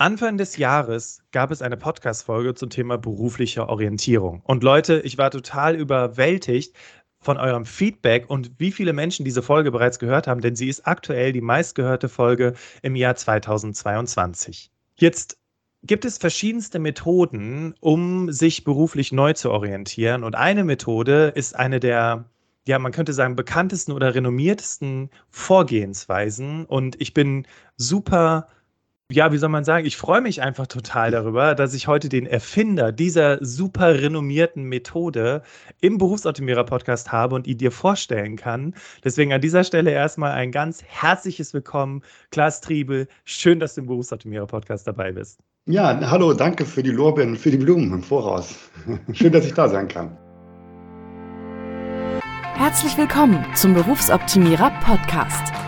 Anfang des Jahres gab es eine Podcast-Folge zum Thema berufliche Orientierung. Und Leute, ich war total überwältigt von eurem Feedback und wie viele Menschen diese Folge bereits gehört haben, denn sie ist aktuell die meistgehörte Folge im Jahr 2022. Jetzt gibt es verschiedenste Methoden, um sich beruflich neu zu orientieren. Und eine Methode ist eine der ja, man könnte sagen, bekanntesten oder renommiertesten Vorgehensweisen. Und ich bin super ja, wie soll man sagen, ich freue mich einfach total darüber, dass ich heute den Erfinder dieser super renommierten Methode im Berufsoptimierer-Podcast habe und ihn dir vorstellen kann. Deswegen an dieser Stelle erstmal ein ganz herzliches Willkommen, Klaas Triebel. Schön, dass du im Berufsoptimierer-Podcast dabei bist. Ja, hallo, danke für die Lorbeeren und für die Blumen im Voraus. Schön, dass ich da sein kann. Herzlich willkommen zum Berufsoptimierer-Podcast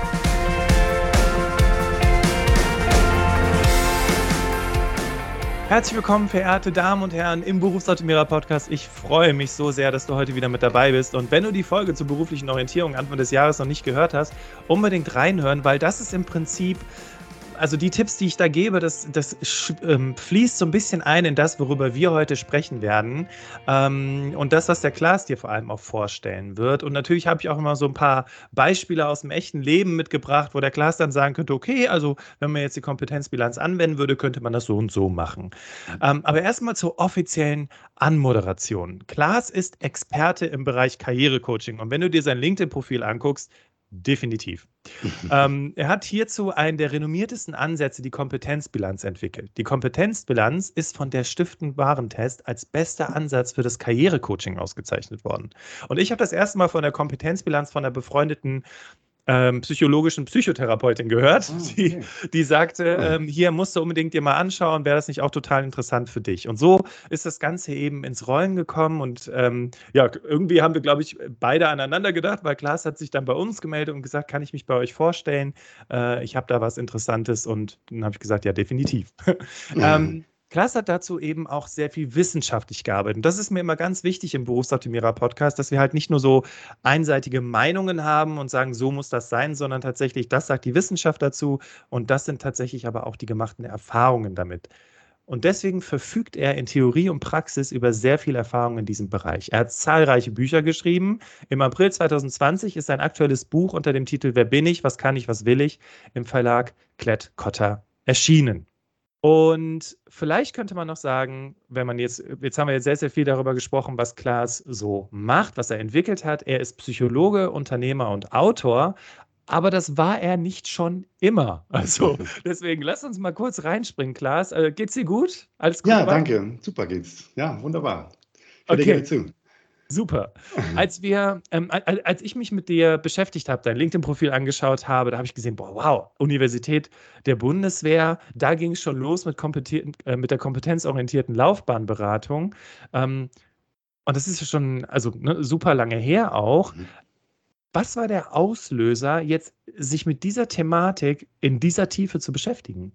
Herzlich willkommen, verehrte Damen und Herren, im Berufsoptimierer Podcast. Ich freue mich so sehr, dass du heute wieder mit dabei bist. Und wenn du die Folge zur beruflichen Orientierung Anfang des Jahres noch nicht gehört hast, unbedingt reinhören, weil das ist im Prinzip also die Tipps, die ich da gebe, das, das ähm, fließt so ein bisschen ein in das, worüber wir heute sprechen werden. Ähm, und das, was der Klaas dir vor allem auch vorstellen wird. Und natürlich habe ich auch immer so ein paar Beispiele aus dem echten Leben mitgebracht, wo der Klaas dann sagen könnte, okay, also wenn man jetzt die Kompetenzbilanz anwenden würde, könnte man das so und so machen. Ähm, aber erstmal zur offiziellen Anmoderation. Klaas ist Experte im Bereich Karrierecoaching. Und wenn du dir sein LinkedIn-Profil anguckst, Definitiv. ähm, er hat hierzu einen der renommiertesten Ansätze, die Kompetenzbilanz, entwickelt. Die Kompetenzbilanz ist von der Stiftung Warentest als bester Ansatz für das Karrierecoaching ausgezeichnet worden. Und ich habe das erste Mal von der Kompetenzbilanz von einer befreundeten ähm, psychologischen Psychotherapeutin gehört, oh, okay. die, die sagte, ähm, hier musst du unbedingt dir mal anschauen, wäre das nicht auch total interessant für dich. Und so ist das Ganze eben ins Rollen gekommen und ähm, ja, irgendwie haben wir, glaube ich, beide aneinander gedacht, weil Klaas hat sich dann bei uns gemeldet und gesagt, kann ich mich bei euch vorstellen? Äh, ich habe da was Interessantes und dann habe ich gesagt, ja, definitiv. Mhm. Klaas hat dazu eben auch sehr viel wissenschaftlich gearbeitet. Und das ist mir immer ganz wichtig im Berufsoptimierer-Podcast, dass wir halt nicht nur so einseitige Meinungen haben und sagen, so muss das sein, sondern tatsächlich, das sagt die Wissenschaft dazu und das sind tatsächlich aber auch die gemachten Erfahrungen damit. Und deswegen verfügt er in Theorie und Praxis über sehr viel Erfahrung in diesem Bereich. Er hat zahlreiche Bücher geschrieben. Im April 2020 ist sein aktuelles Buch unter dem Titel Wer bin ich, was kann ich, was will ich im Verlag Klett Cotta erschienen. Und vielleicht könnte man noch sagen, wenn man jetzt, jetzt haben wir jetzt sehr, sehr viel darüber gesprochen, was Klaas so macht, was er entwickelt hat. Er ist Psychologe, Unternehmer und Autor, aber das war er nicht schon immer. Also deswegen lass uns mal kurz reinspringen, Klaas. Äh, geht's dir gut? Alles gut? Ja, dabei? danke. Super geht's. Ja, wunderbar. Ich okay. zu. Super. Als wir, ähm, als ich mich mit dir beschäftigt habe, dein LinkedIn-Profil angeschaut habe, da habe ich gesehen, boah, wow, Universität der Bundeswehr, da ging es schon los mit, äh, mit der kompetenzorientierten Laufbahnberatung. Ähm, und das ist ja schon, also ne, super lange her auch. Mhm. Was war der Auslöser, jetzt sich mit dieser Thematik in dieser Tiefe zu beschäftigen?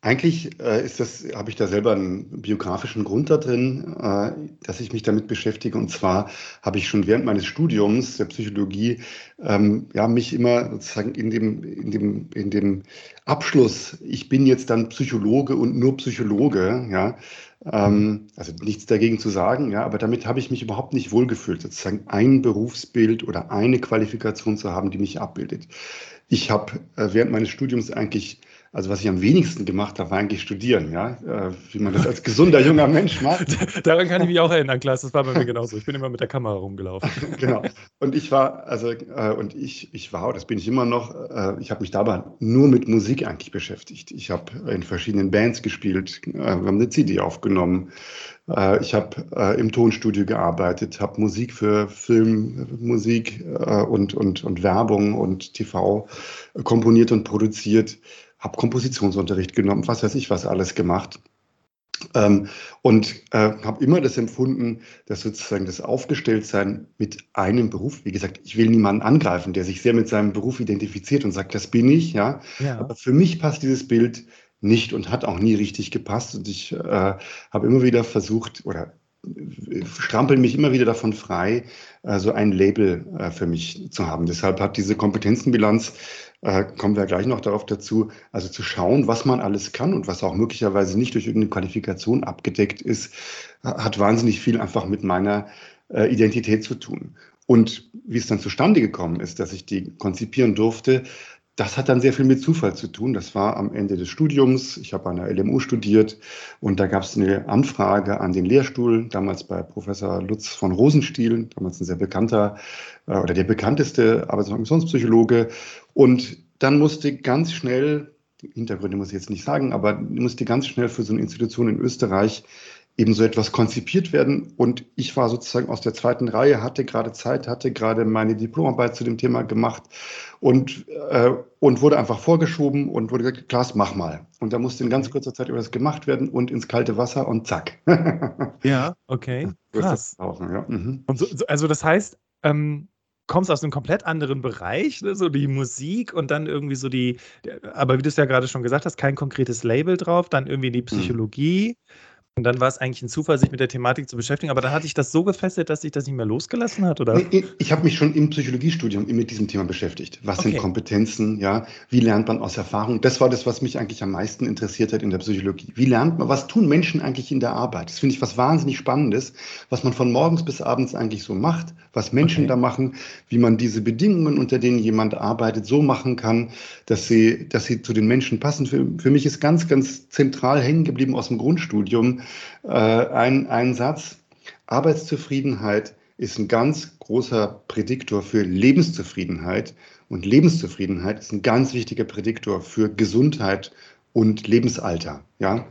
Eigentlich äh, ist das, habe ich da selber einen biografischen Grund da drin, äh, dass ich mich damit beschäftige. Und zwar habe ich schon während meines Studiums der Psychologie ähm, ja mich immer sozusagen in dem in dem in dem Abschluss, ich bin jetzt dann Psychologe und nur Psychologe, ja, ähm, also nichts dagegen zu sagen, ja, aber damit habe ich mich überhaupt nicht wohlgefühlt, sozusagen ein Berufsbild oder eine Qualifikation zu haben, die mich abbildet. Ich habe äh, während meines Studiums eigentlich also was ich am wenigsten gemacht habe, war eigentlich studieren, ja, äh, wie man das als gesunder junger Mensch macht. Daran kann ich mich auch erinnern, Klaas, das war bei mir genauso. Ich bin immer mit der Kamera rumgelaufen. genau. Und ich war, also, äh, und ich, ich war, das bin ich immer noch, äh, ich habe mich dabei nur mit Musik eigentlich beschäftigt. Ich habe in verschiedenen Bands gespielt, äh, wir haben eine CD aufgenommen. Ich habe im Tonstudio gearbeitet, habe Musik für Film, Musik und, und, und Werbung und TV komponiert und produziert habe Kompositionsunterricht genommen, was weiß ich was alles gemacht. Ähm, und äh, habe immer das empfunden, dass sozusagen das Aufgestelltsein mit einem Beruf, wie gesagt, ich will niemanden angreifen, der sich sehr mit seinem Beruf identifiziert und sagt, das bin ich, ja. ja. Aber für mich passt dieses Bild nicht und hat auch nie richtig gepasst. Und ich äh, habe immer wieder versucht oder äh, strampel mich immer wieder davon frei, äh, so ein Label äh, für mich zu haben. Deshalb hat diese Kompetenzenbilanz äh, kommen wir gleich noch darauf dazu, also zu schauen, was man alles kann und was auch möglicherweise nicht durch irgendeine Qualifikation abgedeckt ist, hat wahnsinnig viel einfach mit meiner äh, Identität zu tun. Und wie es dann zustande gekommen ist, dass ich die konzipieren durfte, das hat dann sehr viel mit Zufall zu tun. Das war am Ende des Studiums. Ich habe an der LMU studiert und da gab es eine Anfrage an den Lehrstuhl, damals bei Professor Lutz von Rosenstiel, damals ein sehr bekannter äh, oder der bekannteste Arbeits- und Organisationspsychologe. Und dann musste ganz schnell, Hintergründe muss ich jetzt nicht sagen, aber musste ganz schnell für so eine Institution in Österreich eben so etwas konzipiert werden. Und ich war sozusagen aus der zweiten Reihe, hatte gerade Zeit, hatte gerade meine Diplomarbeit zu dem Thema gemacht und, äh, und wurde einfach vorgeschoben und wurde gesagt, Klaas, mach mal. Und da musste in ganz kurzer Zeit über das gemacht werden und ins kalte Wasser und zack. ja, okay. Krass. Ja. Mhm. Und so, also das heißt, ähm, kommst aus einem komplett anderen Bereich, ne? so die Musik und dann irgendwie so die, aber wie du es ja gerade schon gesagt hast, kein konkretes Label drauf, dann irgendwie die mhm. Psychologie. Mhm und dann war es eigentlich ein Zufall, sich mit der Thematik zu beschäftigen, aber dann hatte ich das so gefesselt, dass sich das nicht mehr losgelassen hat, oder? Ich, ich habe mich schon im Psychologiestudium mit diesem Thema beschäftigt. Was okay. sind Kompetenzen, ja? Wie lernt man aus Erfahrung? Das war das, was mich eigentlich am meisten interessiert hat in der Psychologie. Wie lernt man, was tun Menschen eigentlich in der Arbeit? Das finde ich was wahnsinnig Spannendes, was man von morgens bis abends eigentlich so macht, was Menschen okay. da machen, wie man diese Bedingungen, unter denen jemand arbeitet, so machen kann, dass sie, dass sie zu den Menschen passen. Für, für mich ist ganz, ganz zentral hängen geblieben aus dem Grundstudium, äh, ein, ein Satz. Arbeitszufriedenheit ist ein ganz großer Prädiktor für Lebenszufriedenheit. Und Lebenszufriedenheit ist ein ganz wichtiger Prädiktor für Gesundheit und Lebensalter. Ja?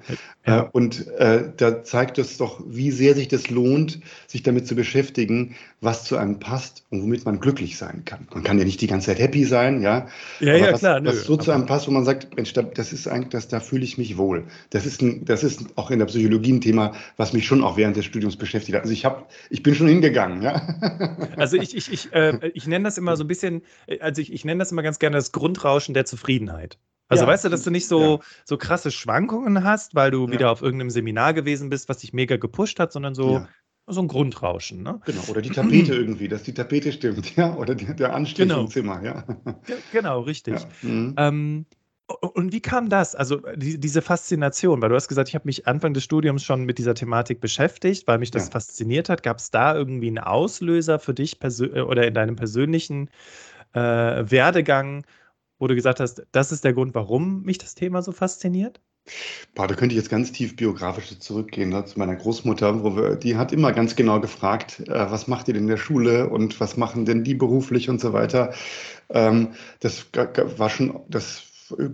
ja. Äh, und äh, da zeigt es doch, wie sehr sich das lohnt, sich damit zu beschäftigen, was zu einem passt und womit man glücklich sein kann. Man kann ja nicht die ganze Zeit happy sein, ja. Ja, aber ja, was, klar. Nö, was so zu einem passt, wo man sagt, Mensch, das ist eigentlich, das, da fühle ich mich wohl. Das ist, ein, das ist auch in der Psychologie ein Thema, was mich schon auch während des Studiums beschäftigt hat. Also ich habe, ich bin schon hingegangen, ja. Also ich, ich, ich, äh, ich nenne das immer so ein bisschen, also ich, ich nenne das immer ganz gerne das Grundrauschen der Zufriedenheit. Also ja. weißt du, dass du nicht so, ja. so krasse Schwankungen hast, weil du ja. wieder auf irgendeinem Seminar gewesen bist, was dich mega gepusht hat, sondern so, so ein Grundrauschen. Ne? Genau, oder die Tapete irgendwie, dass die Tapete stimmt, ja, oder die, der Anstrich genau. im Zimmer, ja. Genau, richtig. Mhm. Ähm, und wie kam das? Also die, diese Faszination, weil du hast gesagt, ich habe mich Anfang des Studiums schon mit dieser Thematik beschäftigt, weil mich das fasziniert hat. Gab es da irgendwie einen Auslöser für dich oder in deinem persönlichen äh, Werdegang, wo du gesagt hast, das ist der Grund, warum mich das Thema so fasziniert? Boah, da könnte ich jetzt ganz tief biografisch zurückgehen ne, zu meiner Großmutter, wo wir, die hat immer ganz genau gefragt, äh, was macht ihr denn in der Schule und was machen denn die beruflich und so weiter. Ähm, das war schon, das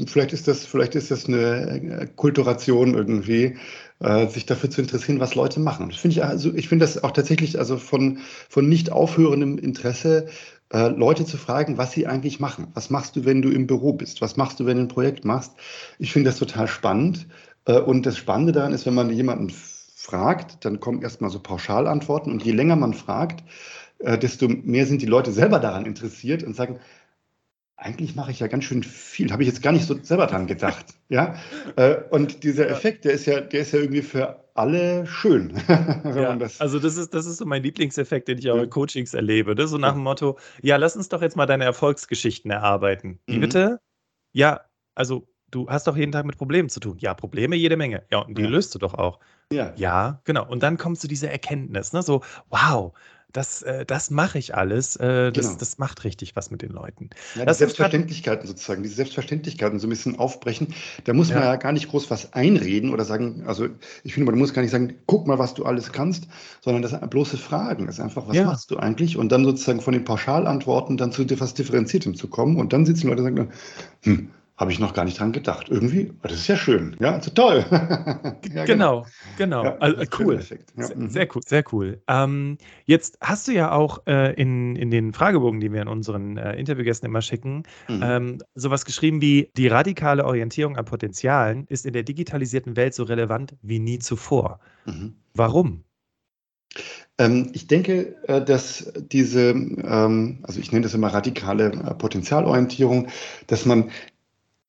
vielleicht ist das, vielleicht ist das eine äh, Kulturation irgendwie, äh, sich dafür zu interessieren, was Leute machen. Das finde ich also, ich finde das auch tatsächlich also von, von nicht aufhörendem Interesse äh, Leute zu fragen, was sie eigentlich machen. Was machst du, wenn du im Büro bist? Was machst du, wenn du ein Projekt machst? Ich finde das total spannend. Äh, und das Spannende daran ist, wenn man jemanden fragt, dann kommen erstmal so Pauschalantworten. Und je länger man fragt, äh, desto mehr sind die Leute selber daran interessiert und sagen, eigentlich mache ich ja ganz schön viel, habe ich jetzt gar nicht so selber dran gedacht. ja? Äh, und dieser Effekt, der ist ja, der ist ja irgendwie für alle schön. ja, das also das ist, das ist so mein Lieblingseffekt, den ich auch in Coachings erlebe. Ne? So nach dem Motto, ja, lass uns doch jetzt mal deine Erfolgsgeschichten erarbeiten. Wie mhm. bitte? Ja, also du hast doch jeden Tag mit Problemen zu tun. Ja, Probleme jede Menge. Ja, und die ja. löst du doch auch. Ja. Ja, genau. Und dann kommst du diese Erkenntnis, ne? So, wow, das, äh, das mache ich alles. Äh, das, genau. das macht richtig was mit den Leuten. Ja, die Selbstverständlichkeiten sozusagen, diese Selbstverständlichkeiten so ein bisschen aufbrechen. Da muss man ja. ja gar nicht groß was einreden oder sagen, also ich finde, man muss gar nicht sagen, guck mal, was du alles kannst, sondern das sind bloße Fragen. Das ist einfach, was ja. machst du eigentlich? Und dann sozusagen von den Pauschalantworten dann zu etwas Differenziertem zu kommen. Und dann sitzen Leute und sagen, hm, habe ich noch gar nicht dran gedacht. Irgendwie, das ist ja schön. Ja, also toll. ja, genau, genau. Ja, also, cool. Ja. Sehr, mhm. sehr, cool, sehr cool. Ähm, jetzt hast du ja auch äh, in, in den Fragebogen, die wir an unseren äh, Interviewgästen immer schicken, mhm. ähm, sowas geschrieben wie: Die radikale Orientierung an Potenzialen ist in der digitalisierten Welt so relevant wie nie zuvor. Mhm. Warum? Ähm, ich denke, äh, dass diese, ähm, also ich nenne das immer radikale äh, Potenzialorientierung, dass man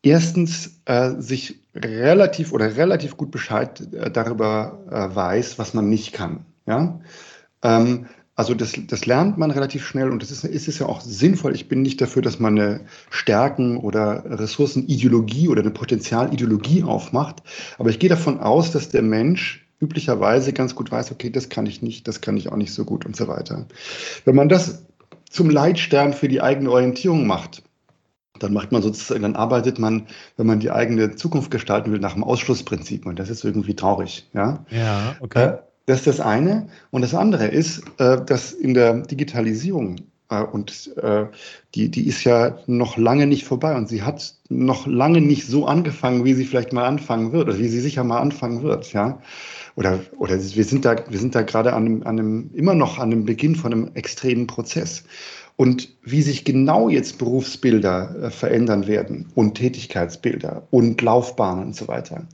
erstens äh, sich relativ oder relativ gut Bescheid äh, darüber äh, weiß, was man nicht kann. Ja? Ähm, also das, das lernt man relativ schnell und das ist, ist es ja auch sinnvoll. Ich bin nicht dafür, dass man eine Stärken- oder Ressourcenideologie oder eine Potenzialideologie aufmacht, aber ich gehe davon aus, dass der Mensch üblicherweise ganz gut weiß, okay, das kann ich nicht, das kann ich auch nicht so gut und so weiter. Wenn man das zum Leitstern für die eigene Orientierung macht, dann macht man sozusagen, dann arbeitet man, wenn man die eigene Zukunft gestalten will, nach dem Ausschlussprinzip. Und das ist irgendwie traurig. Ja, ja okay. Äh, das ist das eine. Und das andere ist, äh, dass in der Digitalisierung äh, und die, die ist ja noch lange nicht vorbei und sie hat noch lange nicht so angefangen, wie sie vielleicht mal anfangen wird oder wie sie sicher mal anfangen wird. Ja, oder, oder wir sind da, wir sind da gerade an einem, an einem, immer noch an dem Beginn von einem extremen Prozess. Und wie sich genau jetzt Berufsbilder äh, verändern werden und Tätigkeitsbilder und Laufbahnen und so weiter,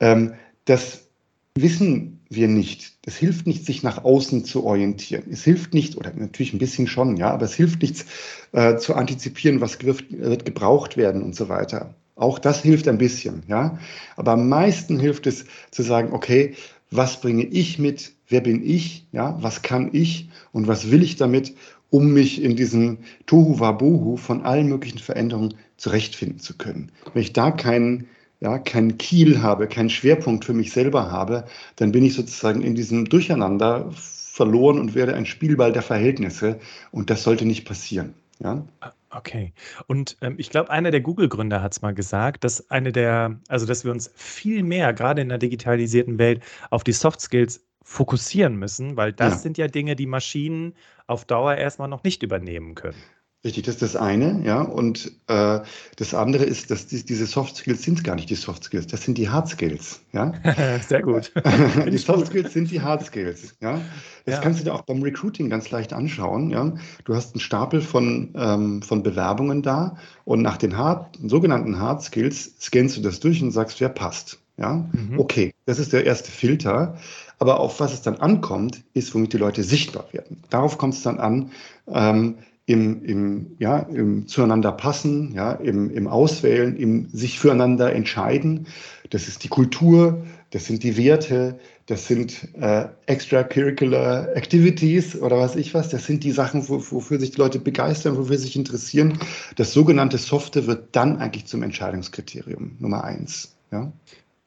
ähm, das wissen wir nicht. Es hilft nicht, sich nach außen zu orientieren. Es hilft nicht, oder natürlich ein bisschen schon, ja, aber es hilft nichts äh, zu antizipieren, was wird, wird gebraucht werden und so weiter. Auch das hilft ein bisschen, ja. Aber am meisten hilft es zu sagen, okay, was bringe ich mit? Wer bin ich? Ja, was kann ich? Und was will ich damit? Um mich in diesem Tohu Wabohu von allen möglichen Veränderungen zurechtfinden zu können. Wenn ich da keinen ja, keinen Kiel habe, keinen Schwerpunkt für mich selber habe, dann bin ich sozusagen in diesem Durcheinander verloren und werde ein Spielball der Verhältnisse. Und das sollte nicht passieren. Ja? Okay. Und ähm, ich glaube, einer der Google-Gründer hat es mal gesagt, dass eine der, also dass wir uns viel mehr, gerade in der digitalisierten Welt, auf die Soft Skills fokussieren müssen, weil das ja. sind ja Dinge, die Maschinen auf Dauer erstmal noch nicht übernehmen können. Richtig, das ist das eine, ja. Und äh, das andere ist, dass die, diese Soft Skills sind gar nicht die Soft Skills, das sind die Hard Skills, ja. Sehr gut. die Soft Skills sind die Hard Skills, ja. Das ja. kannst du dir auch beim Recruiting ganz leicht anschauen, ja. Du hast einen Stapel von, ähm, von Bewerbungen da und nach den hard, sogenannten Hard Skills scannst du das durch und sagst, wer passt, ja. Mhm. Okay, das ist der erste Filter. Aber auf was es dann ankommt, ist, womit die Leute sichtbar werden. Darauf kommt es dann an, ähm, im, im, ja, im zueinander passen, ja, im, im Auswählen, im sich füreinander entscheiden. Das ist die Kultur, das sind die Werte, das sind äh, extracurricular activities oder was ich was. Das sind die Sachen, wo, wofür sich die Leute begeistern, wofür sie sich interessieren. Das sogenannte Softe wird dann eigentlich zum Entscheidungskriterium Nummer eins. Ja?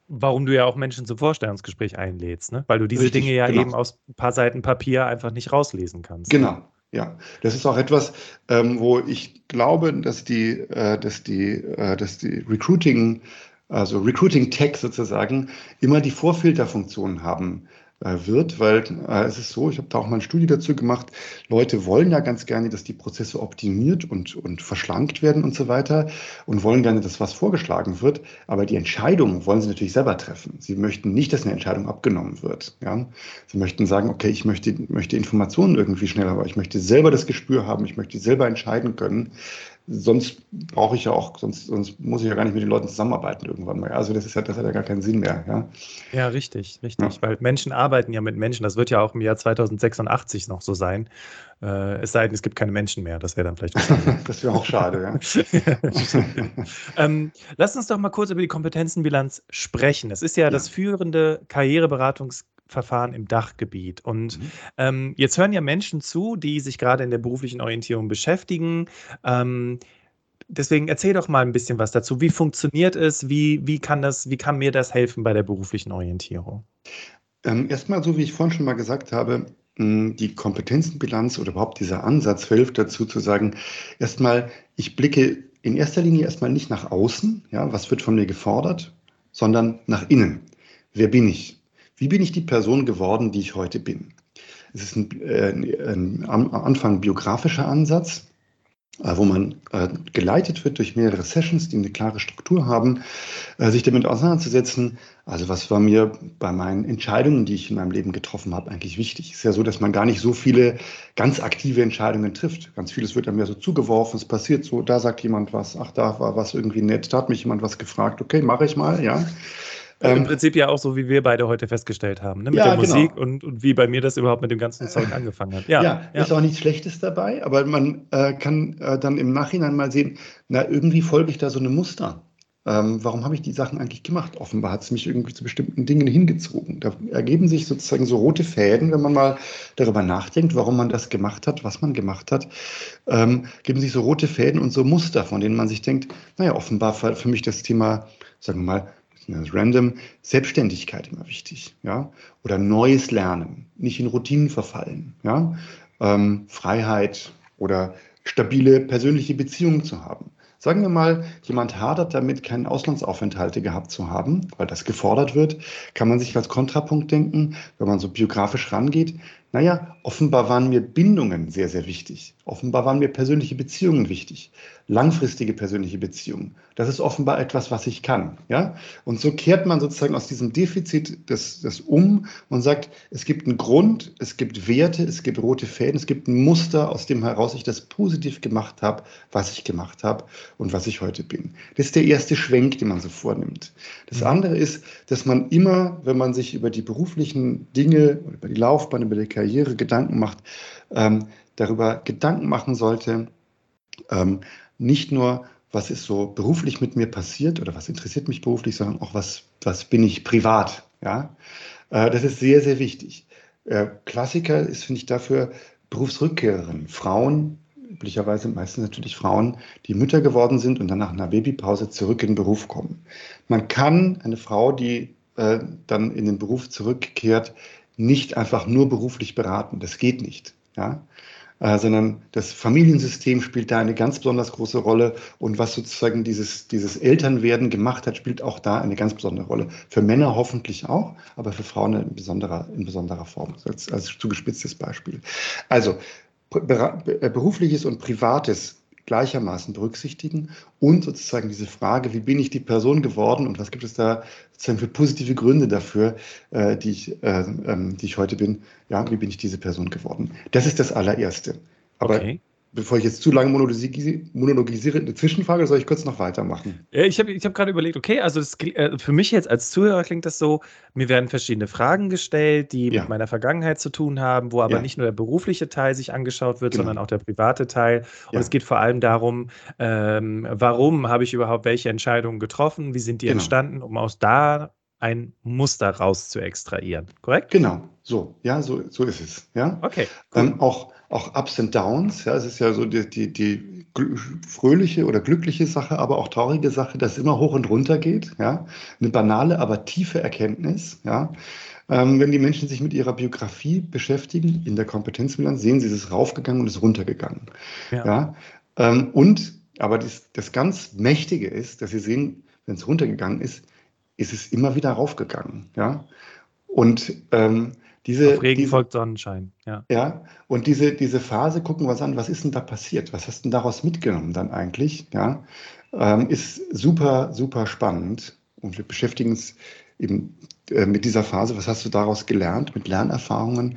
Warum du ja auch Menschen zum Vorstellungsgespräch einlädst, ne? weil du diese Richtig, Dinge ja genau. eben aus ein paar Seiten Papier einfach nicht rauslesen kannst. Genau, ja. Das ist auch etwas, ähm, wo ich glaube, dass die, äh, dass die, äh, dass die Recruiting, also Recruiting Tech sozusagen, immer die Vorfilterfunktion haben wird, weil äh, es ist so, ich habe da auch mal eine Studie dazu gemacht, Leute wollen ja ganz gerne, dass die Prozesse optimiert und, und verschlankt werden und so weiter und wollen gerne, dass was vorgeschlagen wird, aber die Entscheidung wollen sie natürlich selber treffen. Sie möchten nicht, dass eine Entscheidung abgenommen wird. Ja? Sie möchten sagen, okay, ich möchte, möchte Informationen irgendwie schneller, aber ich möchte selber das Gespür haben, ich möchte selber entscheiden können sonst brauche ich ja auch, sonst, sonst muss ich ja gar nicht mit den Leuten zusammenarbeiten irgendwann mal. Also das ist ja, das hat ja gar keinen Sinn mehr. Ja, ja richtig, richtig. Ja. Weil Menschen arbeiten ja mit Menschen. Das wird ja auch im Jahr 2086 noch so sein. Äh, es sei denn, es gibt keine Menschen mehr. Das wäre dann vielleicht. das wäre auch schade, ja. ähm, lass uns doch mal kurz über die Kompetenzenbilanz sprechen. Es ist ja, ja. das führende Karriereberatungs Verfahren im Dachgebiet. Und mhm. ähm, jetzt hören ja Menschen zu, die sich gerade in der beruflichen Orientierung beschäftigen. Ähm, deswegen erzähl doch mal ein bisschen was dazu. Wie funktioniert es? Wie, wie, kann, das, wie kann mir das helfen bei der beruflichen Orientierung? Ähm, erstmal, so wie ich vorhin schon mal gesagt habe, die Kompetenzenbilanz oder überhaupt dieser Ansatz hilft dazu zu sagen, erstmal, ich blicke in erster Linie erstmal nicht nach außen, ja, was wird von mir gefordert, sondern nach innen. Wer bin ich? Wie bin ich die Person geworden, die ich heute bin? Es ist ein, äh, ein, am Anfang biografischer Ansatz. äh, wo man äh, geleitet wird durch mehrere Sessions, die eine klare Struktur haben, äh, sich damit auseinanderzusetzen. Also was war mir bei meinen Entscheidungen, die ich in meinem Leben getroffen habe, eigentlich wichtig? Es ist ja so, dass man gar nicht so viele ganz aktive Entscheidungen trifft. Ganz vieles wird einem ja so zugeworfen, es passiert so, da sagt jemand was, ach, da war was irgendwie nett, da hat mich jemand was gefragt, okay, mache ich mal, ja. Ähm, Im Prinzip ja auch so, wie wir beide heute festgestellt haben, ne? mit ja, der genau. Musik und, und, wie bei mir das überhaupt mit dem ganzen Zeug angefangen hat. Ja, ja, ja. ist auch nichts Schlechtes dabei, aber man äh, kann äh, dann im Nachhinein mal sehen, na, irgendwie folge ich da so einem Muster. Ähm, warum habe ich die Sachen eigentlich gemacht? Offenbar hat es mich irgendwie zu bestimmten Dingen hingezogen. Da ergeben sich sozusagen so rote Fäden, wenn man mal darüber nachdenkt, warum man das gemacht hat, was man gemacht hat, ähm, geben sich so rote Fäden und so Muster, von denen man sich denkt, naja, offenbar für mich das Thema, sagen wir mal, das random, Selbstständigkeit immer wichtig, ja, oder neues Lernen, nicht in Routinen verfallen, ja, ähm, Freiheit oder stabile persönliche Beziehungen zu haben. Sagen wir mal, jemand hadert damit, keinen Auslandsaufenthalte gehabt zu haben, weil das gefordert wird, kann man sich als Kontrapunkt denken, wenn man so biografisch rangeht. Naja, offenbar waren mir Bindungen sehr, sehr wichtig. Offenbar waren mir persönliche Beziehungen wichtig. Langfristige persönliche Beziehungen. Das ist offenbar etwas, was ich kann. Ja? Und so kehrt man sozusagen aus diesem Defizit das, das um und sagt, es gibt einen Grund, es gibt Werte, es gibt rote Fäden, es gibt ein Muster, aus dem heraus ich das positiv gemacht habe, was ich gemacht habe und was ich heute bin. Das ist der erste Schwenk, den man so vornimmt. Das mhm. andere ist, dass man immer, wenn man sich über die beruflichen Dinge, über die Laufbahn, über die Karriere Gedanken macht, ähm, darüber Gedanken machen sollte, ähm, nicht nur, was ist so beruflich mit mir passiert oder was interessiert mich beruflich, sondern auch, was, was bin ich privat. Ja? Äh, das ist sehr, sehr wichtig. Äh, Klassiker ist, finde ich, dafür Berufsrückkehrerinnen, Frauen, üblicherweise meistens natürlich Frauen, die Mütter geworden sind und dann nach einer Babypause zurück in den Beruf kommen. Man kann eine Frau, die äh, dann in den Beruf zurückkehrt, nicht einfach nur beruflich beraten. Das geht nicht. Ja? Äh, sondern das Familiensystem spielt da eine ganz besonders große Rolle. Und was sozusagen dieses, dieses Elternwerden gemacht hat, spielt auch da eine ganz besondere Rolle. Für Männer hoffentlich auch, aber für Frauen in besonderer, in besonderer Form, als, als zugespitztes Beispiel. Also berufliches und privates gleichermaßen berücksichtigen und sozusagen diese Frage, wie bin ich die Person geworden und was gibt es da sozusagen für positive Gründe dafür, äh, die, ich, äh, ähm, die ich heute bin, ja, wie bin ich diese Person geworden. Das ist das allererste. Aber okay bevor ich jetzt zu lange monologisiere, eine Zwischenfrage, soll ich kurz noch weitermachen? Ich habe ich hab gerade überlegt, okay, also das, äh, für mich jetzt als Zuhörer klingt das so, mir werden verschiedene Fragen gestellt, die ja. mit meiner Vergangenheit zu tun haben, wo aber ja. nicht nur der berufliche Teil sich angeschaut wird, genau. sondern auch der private Teil. Und ja. es geht vor allem darum, ähm, warum habe ich überhaupt welche Entscheidungen getroffen, wie sind die genau. entstanden, um aus da ein Muster raus zu extrahieren, korrekt? Genau, so, ja, so, so ist es. Ja? Okay. Cool. Ähm, auch auch Ups und Downs. Ja, es ist ja so die, die, die fröhliche oder glückliche Sache, aber auch traurige Sache, dass es immer hoch und runter geht. Ja, eine banale, aber tiefe Erkenntnis. Ja, ähm, wenn die Menschen sich mit ihrer Biografie beschäftigen in der Kompetenzbilanz, sehen sie, es ist raufgegangen und es ist runtergegangen. Ja. ja ähm, und aber das, das ganz Mächtige ist, dass sie sehen, wenn es runtergegangen ist, ist es immer wieder raufgegangen. Ja, und ähm, diese, Auf Regen diese, folgt Sonnenschein, ja. Ja, und diese, diese Phase gucken wir uns an, was ist denn da passiert? Was hast du denn daraus mitgenommen dann eigentlich? Ja, ähm, ist super, super spannend. Und wir beschäftigen uns eben äh, mit dieser Phase. Was hast du daraus gelernt, mit Lernerfahrungen?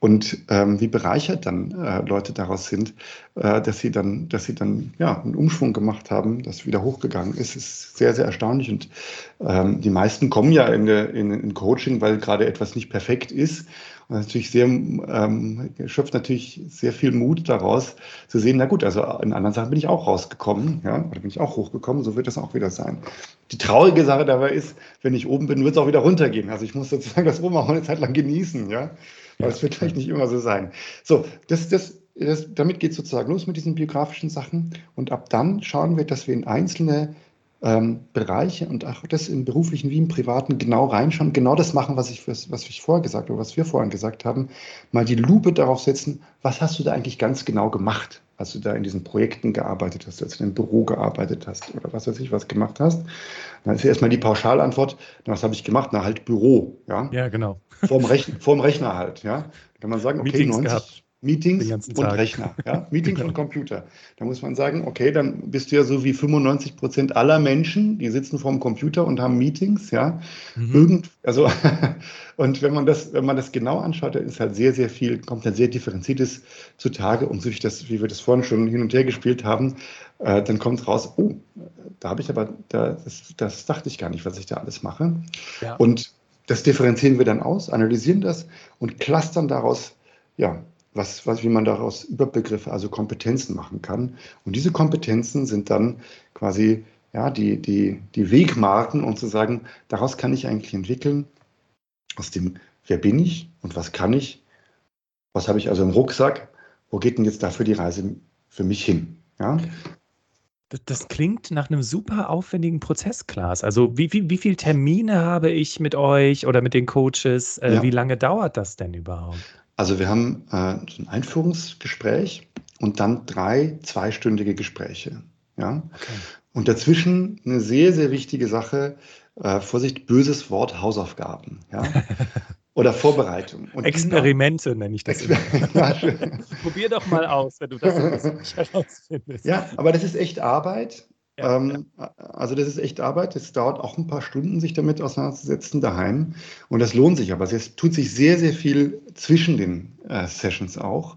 Und ähm, wie bereichert dann äh, Leute daraus sind, äh, dass sie dann, dass sie dann ja einen Umschwung gemacht haben, das wieder hochgegangen ist, ist sehr, sehr erstaunlich. Und ähm, die meisten kommen ja in, in, in Coaching, weil gerade etwas nicht perfekt ist. Und natürlich sehr, ähm, schöpft natürlich sehr viel Mut daraus, zu sehen, na gut, also in anderen Sachen bin ich auch rausgekommen, ja, oder bin ich auch hochgekommen, so wird das auch wieder sein. Die traurige Sache dabei ist, wenn ich oben bin, wird es auch wieder runtergehen. Also ich muss sozusagen das oben auch eine Zeit lang genießen, ja. Aber es wird vielleicht nicht immer so sein. So, das, das, das, damit geht es sozusagen los mit diesen biografischen Sachen. Und ab dann schauen wir, dass wir in einzelne ähm, Bereiche und auch das im beruflichen wie im privaten genau reinschauen, genau das machen, was ich, was ich vorher gesagt habe, was wir vorhin gesagt haben, mal die Lupe darauf setzen, was hast du da eigentlich ganz genau gemacht, als du da in diesen Projekten gearbeitet hast, als du in einem Büro gearbeitet hast oder was weiß ich, was gemacht hast. Dann ist erstmal die Pauschalantwort, na, was habe ich gemacht? Na, halt Büro, ja. Ja, genau. Vorm Rechner, vorm Rechner halt, ja. Da kann man sagen, okay, 90, Meetings und Rechner. Ja? Meetings und Computer. Da muss man sagen, okay, dann bist du ja so wie 95 Prozent aller Menschen, die sitzen vorm Computer und haben Meetings, ja. Mhm. Irgend, also, und wenn man das, wenn man das genau anschaut, dann ist halt sehr, sehr viel, kommt dann sehr differenziertes zutage und so wie, das, wie wir das vorhin schon hin und her gespielt haben, äh, dann kommt raus, oh, da habe ich aber, da, das, das dachte ich gar nicht, was ich da alles mache. Ja. Und das differenzieren wir dann aus, analysieren das und clustern daraus, ja, was, was, wie man daraus Überbegriffe, also Kompetenzen machen kann. Und diese Kompetenzen sind dann quasi ja, die, die, die Wegmarken, um zu sagen, daraus kann ich eigentlich entwickeln, aus dem, wer bin ich und was kann ich, was habe ich also im Rucksack, wo geht denn jetzt dafür die Reise für mich hin? Ja? Das, klingt nach einem super aufwendigen Prozess, Klaas. Also wie, wie, wie viele Termine habe ich mit euch oder mit den Coaches? Äh, ja. Wie lange dauert das denn überhaupt? Also wir haben äh, so ein Einführungsgespräch und dann drei zweistündige Gespräche. Ja? Okay. Und dazwischen eine sehr, sehr wichtige Sache, äh, Vorsicht, böses Wort, Hausaufgaben. Ja? Oder Vorbereitung. Und Experimente nenne ich das. ja, Probier doch mal aus, wenn du das nicht herausfindest. Ja, aber das ist echt Arbeit. Ja, ähm, ja. Also das ist echt Arbeit. Es dauert auch ein paar Stunden, sich damit auseinanderzusetzen daheim. Und das lohnt sich aber. Es tut sich sehr, sehr viel zwischen den äh, Sessions auch.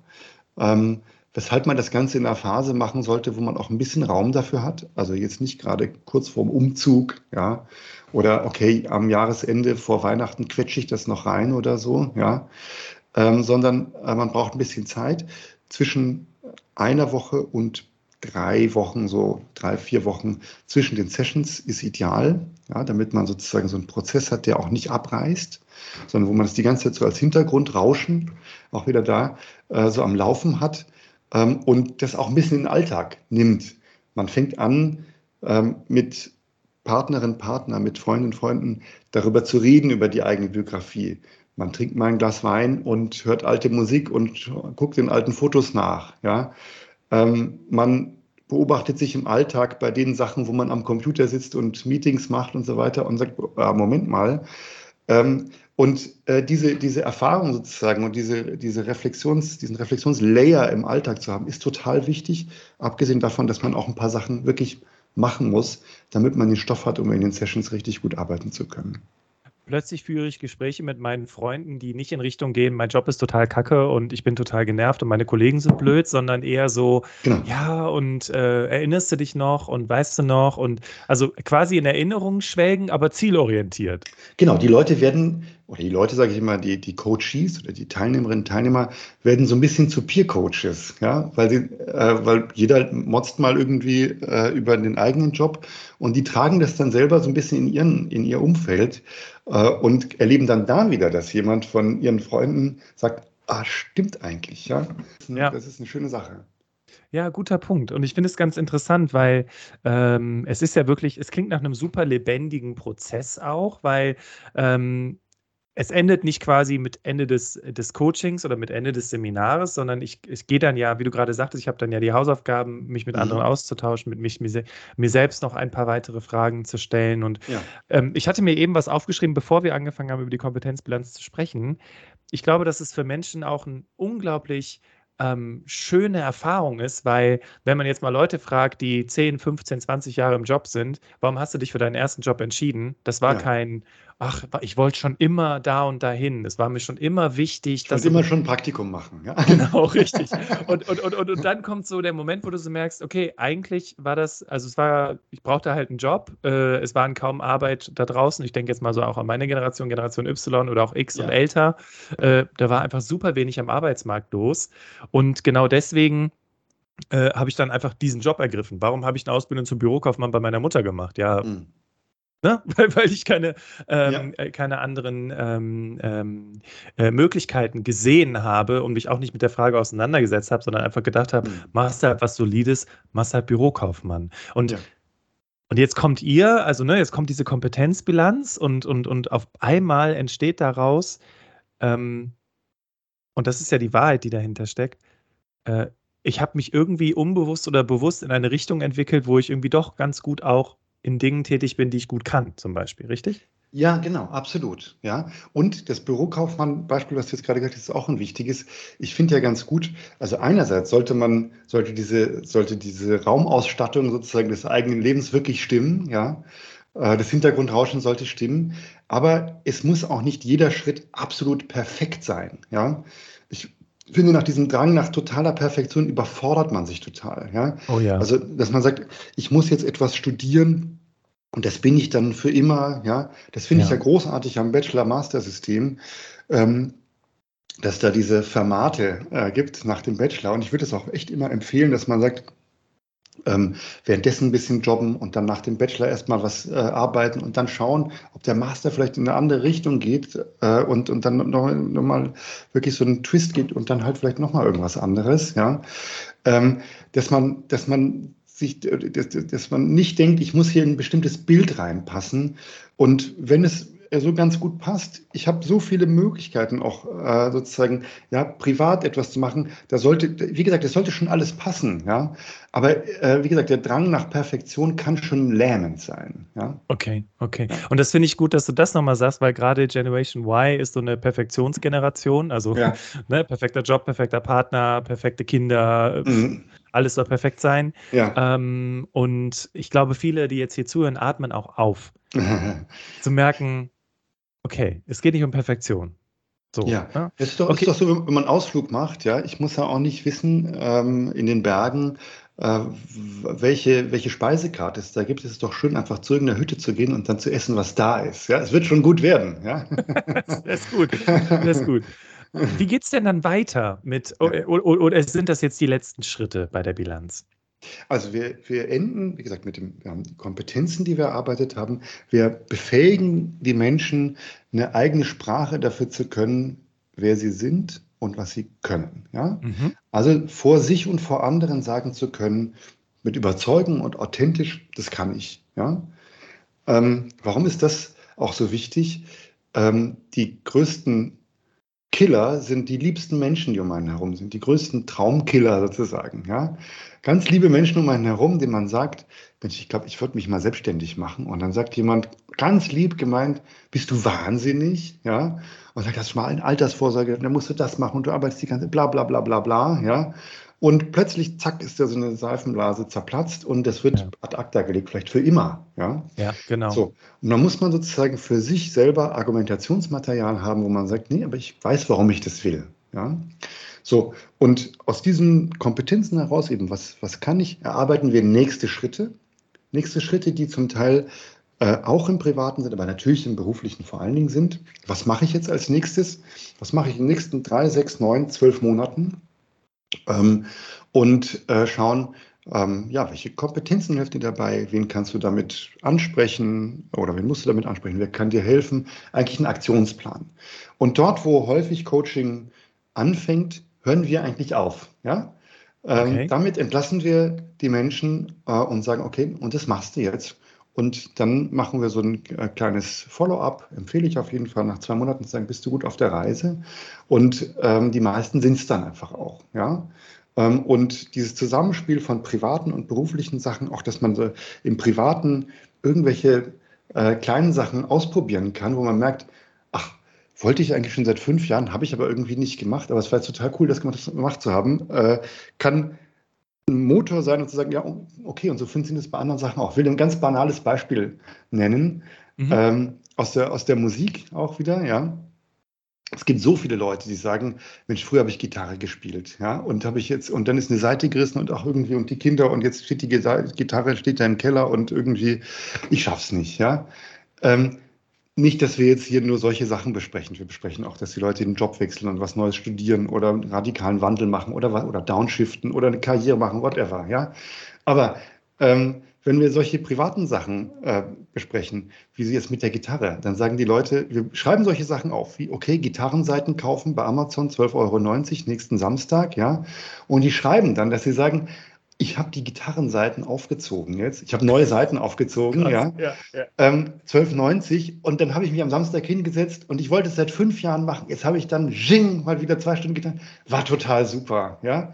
Ähm, weshalb man das Ganze in einer Phase machen sollte, wo man auch ein bisschen Raum dafür hat. Also jetzt nicht gerade kurz vorm Umzug, ja. Oder okay, am Jahresende vor Weihnachten quetsche ich das noch rein oder so, ja. Ähm, sondern äh, man braucht ein bisschen Zeit zwischen einer Woche und drei Wochen, so drei, vier Wochen zwischen den Sessions ist ideal, ja, damit man sozusagen so einen Prozess hat, der auch nicht abreißt, sondern wo man es die ganze Zeit so als Hintergrund rauschen, auch wieder da, äh, so am Laufen hat ähm, und das auch ein bisschen in den Alltag nimmt. Man fängt an ähm, mit Partnerinnen, Partner, mit Freundinnen, Freunden darüber zu reden, über die eigene Biografie. Man trinkt mal ein Glas Wein und hört alte Musik und guckt den alten Fotos nach. Ja? Ähm, man beobachtet sich im Alltag bei den Sachen, wo man am Computer sitzt und Meetings macht und so weiter und sagt, ah, Moment mal. Ähm, und äh, diese, diese Erfahrung sozusagen und diese, diese Reflexions, diesen Reflexionslayer im Alltag zu haben, ist total wichtig, abgesehen davon, dass man auch ein paar Sachen wirklich machen muss, damit man den Stoff hat, um in den Sessions richtig gut arbeiten zu können plötzlich führe ich Gespräche mit meinen Freunden, die nicht in Richtung gehen, mein Job ist total kacke und ich bin total genervt und meine Kollegen sind blöd, sondern eher so, genau. ja, und äh, erinnerst du dich noch und weißt du noch und also quasi in Erinnerung schwelgen, aber zielorientiert. Genau, die Leute werden oder die Leute, sage ich immer, die, die Coaches oder die Teilnehmerinnen und Teilnehmer werden so ein bisschen zu Peer-Coaches, ja, weil, sie, äh, weil jeder motzt mal irgendwie äh, über den eigenen Job und die tragen das dann selber so ein bisschen in, ihren, in ihr Umfeld äh, und erleben dann da wieder, dass jemand von ihren Freunden sagt, ah, stimmt eigentlich, ja. Das ist, eine, ja. Das ist eine schöne Sache. Ja, guter Punkt. Und ich finde es ganz interessant, weil ähm, es ist ja wirklich, es klingt nach einem super lebendigen Prozess auch, weil ähm, es endet nicht quasi mit Ende des, des Coachings oder mit Ende des Seminars, sondern ich, ich gehe dann ja, wie du gerade sagtest, ich habe dann ja die Hausaufgaben, mich mit mhm. anderen auszutauschen, mit mich, mir, mir, selbst noch ein paar weitere Fragen zu stellen. Und ja. ähm, ich hatte mir eben was aufgeschrieben, bevor wir angefangen haben, über die Kompetenzbilanz zu sprechen. Ich glaube, dass es für Menschen auch ein unglaublich ähm, schöne Erfahrung ist, weil wenn man jetzt mal Leute fragt, die 10, 15, 20 Jahre im Job sind, warum hast du dich für deinen ersten Job entschieden? Das war ja. kein, ach, ich wollte schon immer da und dahin. Es war mir schon immer wichtig. Ich wollte immer schon ein Praktikum machen. Ja? Genau, richtig. Und, und, und, und, und dann kommt so der Moment, wo du so merkst, okay, eigentlich war das, also es war, ich brauchte halt einen Job, äh, es waren kaum Arbeit da draußen. Ich denke jetzt mal so auch an meine Generation, Generation Y oder auch X ja. und älter. Äh, da war einfach super wenig am Arbeitsmarkt los. Und genau deswegen äh, habe ich dann einfach diesen Job ergriffen. Warum habe ich eine Ausbildung zum Bürokaufmann bei meiner Mutter gemacht? Ja, mhm. Ne? Weil, weil ich keine, ähm, ja. Äh, keine anderen ähm, ähm, äh, Möglichkeiten gesehen habe und mich auch nicht mit der Frage auseinandergesetzt habe, sondern einfach gedacht habe, mhm. machst halt was Solides, machst halt Bürokaufmann. Und, ja. und jetzt kommt ihr, also ne, jetzt kommt diese Kompetenzbilanz und, und, und auf einmal entsteht daraus, ähm, und das ist ja die Wahrheit, die dahinter steckt, äh, ich habe mich irgendwie unbewusst oder bewusst in eine Richtung entwickelt, wo ich irgendwie doch ganz gut auch in Dingen tätig bin, die ich gut kann, zum Beispiel, richtig? Ja, genau, absolut. Ja. Und das Bürokaufmann-Beispiel, was du jetzt gerade gesagt hast, ist auch ein wichtiges. Ich finde ja ganz gut, also einerseits sollte man, sollte diese, sollte diese Raumausstattung sozusagen des eigenen Lebens wirklich stimmen, ja. Äh, das Hintergrundrauschen sollte stimmen, aber es muss auch nicht jeder Schritt absolut perfekt sein, ja. Ich finde, nach diesem Drang nach totaler Perfektion überfordert man sich total, ja. Oh ja. Also, dass man sagt, ich muss jetzt etwas studieren, und das bin ich dann für immer, ja. Das finde ja. ich ja großartig am Bachelor-Master-System, ähm, dass da diese Formate äh, gibt nach dem Bachelor. Und ich würde es auch echt immer empfehlen, dass man sagt, ähm, währenddessen ein bisschen jobben und dann nach dem Bachelor erstmal was äh, arbeiten und dann schauen, ob der Master vielleicht in eine andere Richtung geht äh, und, und dann nochmal noch mal wirklich so einen Twist geht und dann halt vielleicht nochmal irgendwas anderes, ja. Ähm, dass man, dass man sich, dass, dass man nicht denkt, ich muss hier ein bestimmtes Bild reinpassen. Und wenn es so ganz gut passt. Ich habe so viele Möglichkeiten auch äh, sozusagen ja privat etwas zu machen. Da sollte, wie gesagt, das sollte schon alles passen, ja. Aber äh, wie gesagt, der Drang nach Perfektion kann schon lähmend sein, ja. Okay, okay. Und das finde ich gut, dass du das nochmal sagst, weil gerade Generation Y ist so eine Perfektionsgeneration, also ja. ne, perfekter Job, perfekter Partner, perfekte Kinder. Mhm alles soll perfekt sein. Ja. Ähm, und ich glaube, viele, die jetzt hier zuhören, atmen auch auf. zu merken, okay, es geht nicht um Perfektion. So, ja, ja. Es ist doch, okay. ist doch so, wenn man einen Ausflug macht, ja, ich muss ja auch nicht wissen, ähm, in den Bergen, äh, welche, welche Speisekarte es da gibt. Es ist doch schön, einfach zu irgendeiner Hütte zu gehen und dann zu essen, was da ist. Ja, es wird schon gut werden. Ja, das ist gut. Das ist gut. Wie geht es denn dann weiter mit, oder, oder sind das jetzt die letzten Schritte bei der Bilanz? Also wir, wir enden, wie gesagt, mit den Kompetenzen, die wir erarbeitet haben. Wir befähigen die Menschen, eine eigene Sprache dafür zu können, wer sie sind und was sie können. Ja? Mhm. Also vor sich und vor anderen sagen zu können, mit Überzeugung und authentisch, das kann ich. Ja? Ähm, warum ist das auch so wichtig? Ähm, die größten Killer sind die liebsten Menschen, die um einen herum sind, die größten Traumkiller sozusagen. Ja? Ganz liebe Menschen um einen herum, denen man sagt, Mensch, ich glaube, ich würde mich mal selbstständig machen. Und dann sagt jemand ganz lieb gemeint, bist du wahnsinnig? Ja? Und sagt, das ist mal ein Altersvorsorge, dann musst du das machen und du arbeitest die ganze, bla bla bla bla bla. Ja? Und plötzlich, zack, ist da so eine Seifenblase zerplatzt und das wird ja. ad acta gelegt, vielleicht für immer. Ja, ja genau. So. Und dann muss man sozusagen für sich selber Argumentationsmaterial haben, wo man sagt, nee, aber ich weiß, warum ich das will. Ja. So, und aus diesen Kompetenzen heraus eben, was, was kann ich, erarbeiten wir nächste Schritte. Nächste Schritte, die zum Teil äh, auch im Privaten sind, aber natürlich im Beruflichen vor allen Dingen sind. Was mache ich jetzt als nächstes? Was mache ich in den nächsten drei, sechs, neun, zwölf Monaten? ähm, und äh, schauen, ähm, ja, welche Kompetenzen helfen dir dabei? Wen kannst du damit ansprechen oder wen musst du damit ansprechen? Wer kann dir helfen? Eigentlich ein Aktionsplan. Und dort, wo häufig Coaching anfängt, hören wir eigentlich auf. Ja? Ähm, okay. Damit entlassen wir die Menschen äh, und sagen, okay, und das machst du jetzt. Und dann machen wir so ein äh, kleines Follow-up, empfehle ich auf jeden Fall nach zwei Monaten zu sagen, bist du gut auf der Reise? Und ähm, die meisten sind es dann einfach auch. Ja? Ähm, und dieses Zusammenspiel von privaten und beruflichen Sachen, auch dass man so im Privaten irgendwelche äh, kleinen Sachen ausprobieren kann, wo man merkt, wollte ich eigentlich schon seit fünf Jahren, habe ich aber irgendwie nicht gemacht, aber es war jetzt total cool, das gemacht zu haben, äh, kann ein Motor sein und zu sagen, ja, okay, und so funktioniert es bei anderen Sachen auch. Ich will ein ganz banales Beispiel nennen, mhm. ähm, aus, der, aus der Musik auch wieder, ja. Es gibt so viele Leute, die sagen, Mensch, früher habe ich Gitarre gespielt, ja, und habe ich jetzt, und dann ist eine Seite gerissen und auch irgendwie, und die Kinder, und jetzt steht die Gitarre, steht da im Keller und irgendwie, ich schaff's nicht, ja. Ähm, nicht, dass wir jetzt hier nur solche Sachen besprechen. Wir besprechen auch, dass die Leute den Job wechseln und was Neues studieren oder einen radikalen Wandel machen oder, oder downshiften oder eine Karriere machen, whatever. Ja? Aber ähm, wenn wir solche privaten Sachen äh, besprechen, wie sie jetzt mit der Gitarre, dann sagen die Leute, wir schreiben solche Sachen auf, wie, okay, Gitarrenseiten kaufen bei Amazon 12,90 Euro nächsten Samstag, ja. Und die schreiben dann, dass sie sagen, ich habe die Gitarrenseiten aufgezogen jetzt. Ich habe neue Seiten aufgezogen, Krass, ja. ja, ja. Ähm, 12,90 und dann habe ich mich am Samstag hingesetzt und ich wollte es seit fünf Jahren machen. Jetzt habe ich dann Jing mal wieder zwei Stunden getan. War total super, ja.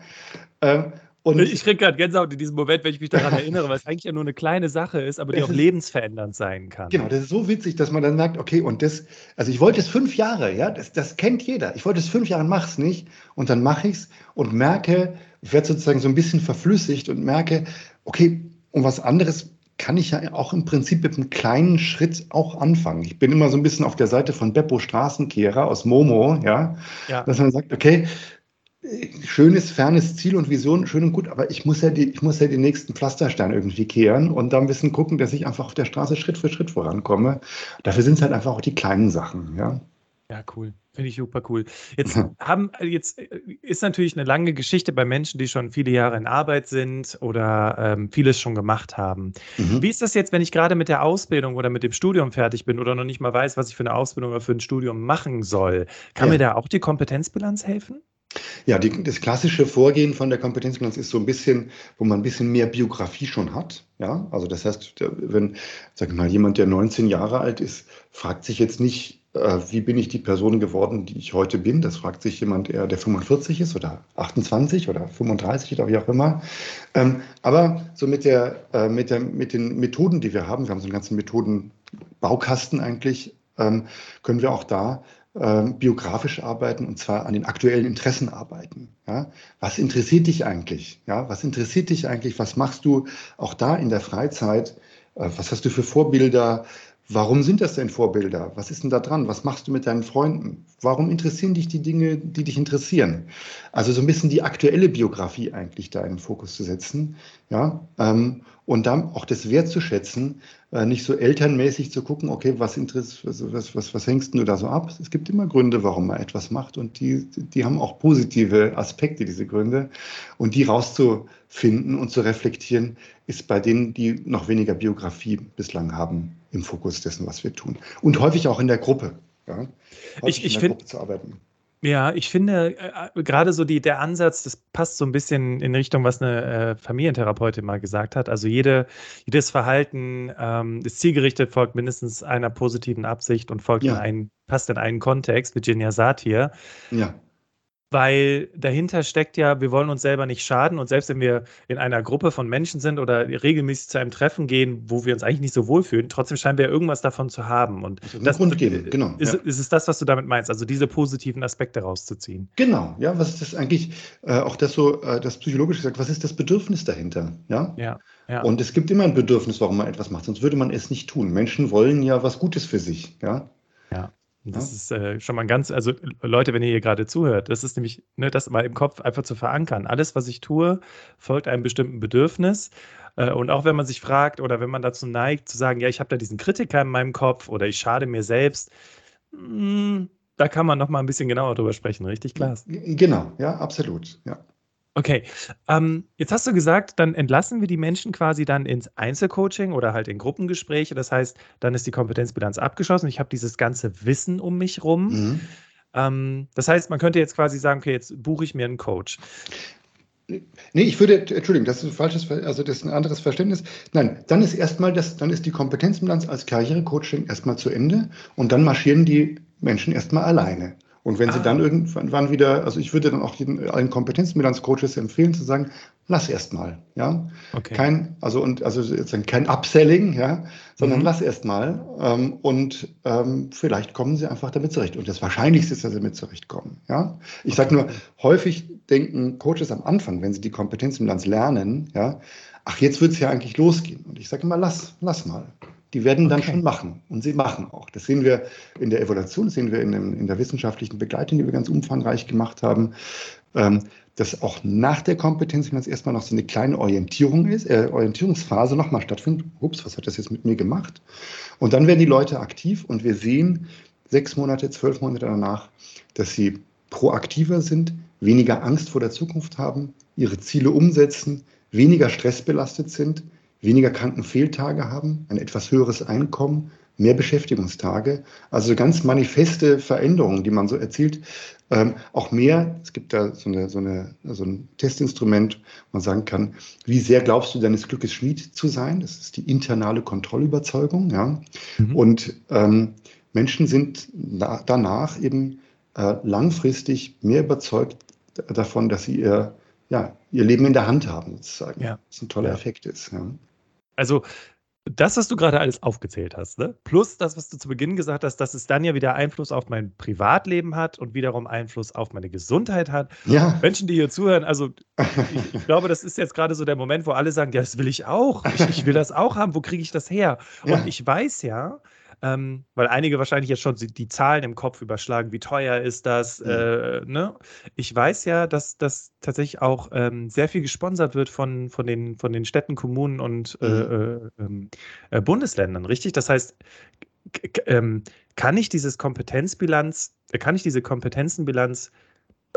Ähm, Und ich kriege gerade Gänsehaut in diesem Moment, wenn ich mich daran erinnere, weil es eigentlich ja nur eine kleine Sache ist, aber die auch lebensverändernd sein kann. Genau, das ist so witzig, dass man dann merkt, okay, und das, also ich wollte es fünf Jahre, ja, das, das kennt jeder. Ich wollte es fünf Jahre, mach's nicht. Und dann mache ich es und merke, ich werde sozusagen so ein bisschen verflüssigt und merke, okay, um was anderes kann ich ja auch im Prinzip mit einem kleinen Schritt auch anfangen. Ich bin immer so ein bisschen auf der Seite von Beppo Straßenkehrer aus Momo, ja, ja. dass man sagt, okay, schönes, fernes Ziel und Vision, schön und gut, aber ich muss ja die, ich muss ja den nächsten Pflasterstein irgendwie kehren und da ein bisschen gucken, dass ich einfach auf der Straße Schritt für Schritt vorankomme. Dafür sind es halt einfach auch die kleinen Sachen, ja. Ja, cool. Finde ich super cool. Jetzt haben, jetzt ist natürlich eine lange Geschichte bei Menschen, die schon viele Jahre in Arbeit sind oder ähm, vieles schon gemacht haben. Mhm. Wie ist das jetzt, wenn ich gerade mit der Ausbildung oder mit dem Studium fertig bin oder noch nicht mal weiß, was ich für eine Ausbildung oder für ein Studium machen soll? Kann ja. mir da auch die Kompetenzbilanz helfen? Ja, die, das klassische Vorgehen von der Kompetenzbilanz ist so ein bisschen, wo man ein bisschen mehr Biografie schon hat. Ja, also das heißt, wenn, sag mal, jemand, der 19 Jahre alt ist, fragt sich jetzt nicht, äh, wie bin ich die Person geworden, die ich heute bin. Das fragt sich jemand, der 45 ist oder 28 oder 35 oder wie auch immer. Ähm, aber so mit, der, äh, mit, der, mit den Methoden, die wir haben, wir haben so einen ganzen Methodenbaukasten eigentlich, ähm, können wir auch da ähm, biografisch arbeiten und zwar an den aktuellen Interessen arbeiten. Was interessiert dich eigentlich? Was interessiert dich eigentlich? Was machst du auch da in der Freizeit? Äh, was hast du für Vorbilder? Warum sind das denn Vorbilder? Was ist denn da dran? Was machst du mit deinen Freunden? Warum interessieren dich die Dinge, die dich interessieren? Also so ein bisschen die aktuelle Biografie eigentlich da in den Fokus zu setzen, ja, ähm, und dann auch das wertzuschätzen, äh, nicht so elternmäßig zu gucken, okay, was, interessiert, was, was, was, was hängst du da so ab? Es gibt immer Gründe, warum man etwas macht und die, die haben auch positive Aspekte, diese Gründe. Und die rauszufinden und zu reflektieren, ist bei denen, die noch weniger Biografie bislang haben, im Fokus dessen, was wir tun. Und häufig auch in der Gruppe. Ja? ich ich finde, ja, ich finde äh, gerade so die, der Ansatz, das passt so ein bisschen in Richtung, was eine äh, Familientherapeutin mal gesagt hat. Also jede, jedes Verhalten ähm, ist zielgerichtet, folgt mindestens einer positiven Absicht und folgt in Ja, einen, passt in einen Kontext, Virginia Satir. ja, Weil dahinter steckt ja, wir wollen uns selber nicht schaden und selbst wenn wir in einer Gruppe von Menschen sind oder regelmäßig zu einem Treffen gehen, wo wir uns eigentlich nicht so wohlfühlen, trotzdem scheinen wir irgendwas davon zu haben. Und also das Grund geben, genau. ist, Ja. ist es das, was du damit meinst, also diese positiven Aspekte rauszuziehen. Genau, ja, was ist das eigentlich, äh, auch das so, äh, das psychologisch gesagt, was ist das Bedürfnis dahinter? Ja? Ja, ja. Und es gibt immer ein Bedürfnis, warum man etwas macht, sonst würde man es nicht tun. Menschen wollen ja was Gutes für sich, ja. Ja. Das ist äh, schon mal ein ganz, also Leute, wenn ihr hier gerade zuhört, das ist nämlich, ne, das mal im Kopf einfach zu verankern. Alles, was ich tue, folgt einem bestimmten Bedürfnis. Äh, und auch wenn man sich fragt oder wenn man dazu neigt, zu sagen, ja, ich habe da diesen Kritiker in meinem Kopf oder ich schade mir selbst, mh, hm, da kann man noch mal ein bisschen genauer drüber sprechen, richtig, Klaas? Genau, ja, absolut, ja. Okay, ähm, jetzt hast du gesagt, dann entlassen wir die Menschen quasi dann ins Einzelcoaching oder halt in Gruppengespräche. Das heißt, dann ist die Kompetenzbilanz abgeschlossen. Ich habe dieses ganze Wissen um mich rum. Mhm. Ähm, das heißt, man könnte jetzt quasi sagen, okay, jetzt buche ich mir einen Coach. Nee, ich würde, Entschuldigung, das ist ein falsches, also das ist ein anderes Verständnis. Nein, dann ist erstmal das, dann ist die Kompetenzbilanz als Karrierecoaching erstmal zu Ende und dann marschieren die Menschen erstmal alleine. Und wenn ah. sie dann irgendwann wieder, also ich würde dann auch jeden, allen Kompetenzbilanzcoaches empfehlen zu sagen, lass erstmal, ja. Okay. Kein, also und also kein Upselling, ja, sondern mhm. lass erstmal ähm, und ähm, vielleicht kommen sie einfach damit zurecht. Und das Wahrscheinlichste ist, dass sie damit zurechtkommen, ja. Ich sage nur, häufig denken Coaches am Anfang, wenn sie die Kompetenzbilanz lernen, ja, ach, jetzt wird es ja eigentlich losgehen. Und ich sage immer, lass, lass mal. Die werden dann okay. schon machen und sie machen auch. Das sehen wir in der Evaluation, das sehen wir in, dem, in der wissenschaftlichen Begleitung, die wir ganz umfangreich gemacht haben, ähm, dass auch nach der Kompetenz wenn das erstmal noch so eine kleine Orientierung ist, äh, Orientierungsphase nochmal stattfindet. Ups, was hat das jetzt mit mir gemacht? Und dann werden die Leute aktiv und wir sehen sechs Monate, zwölf Monate danach, dass sie proaktiver sind, weniger Angst vor der Zukunft haben, ihre Ziele umsetzen, weniger stressbelastet sind, weniger Krankenfehltage haben, ein etwas höheres Einkommen, mehr Beschäftigungstage. Also ganz manifeste Veränderungen, die man so erzielt. Ähm, auch mehr, es gibt da so, eine, so, eine, so ein Testinstrument, wo man sagen kann, wie sehr glaubst du deines Glückes Schmied zu sein? Das ist die internale Kontrollüberzeugung. Ja? Mhm. Und ähm, Menschen sind na, danach eben äh, langfristig mehr überzeugt davon, dass sie ihr ja, ihr Leben in der Hand haben, sozusagen. Ja. Was ein toller Ja. Effekt ist. Ja. Also, das, was du gerade alles aufgezählt hast, ne? plus das, was du zu Beginn gesagt hast, dass es dann ja wieder Einfluss auf mein Privatleben hat und wiederum Einfluss auf meine Gesundheit hat. ja. Menschen, die hier zuhören, also ich, ich glaube, das ist jetzt gerade so der Moment, wo alle sagen, ja, das will ich auch. Ich, ich will das auch haben. Wo kriege ich das her? Ja. Und ich weiß ja, ähm, weil einige wahrscheinlich jetzt schon die, Zahlen im Kopf überschlagen, wie teuer ist das? Mhm. Äh, ne? Ich weiß ja, dass das tatsächlich auch ähm, sehr viel gesponsert wird von, von, den, von den Städten, Kommunen und äh, äh, ähm, äh, Bundesländern, richtig? Das heißt, ähm, kann ich dieses Kompetenzbilanz, äh, kann ich diese Kompetenzenbilanz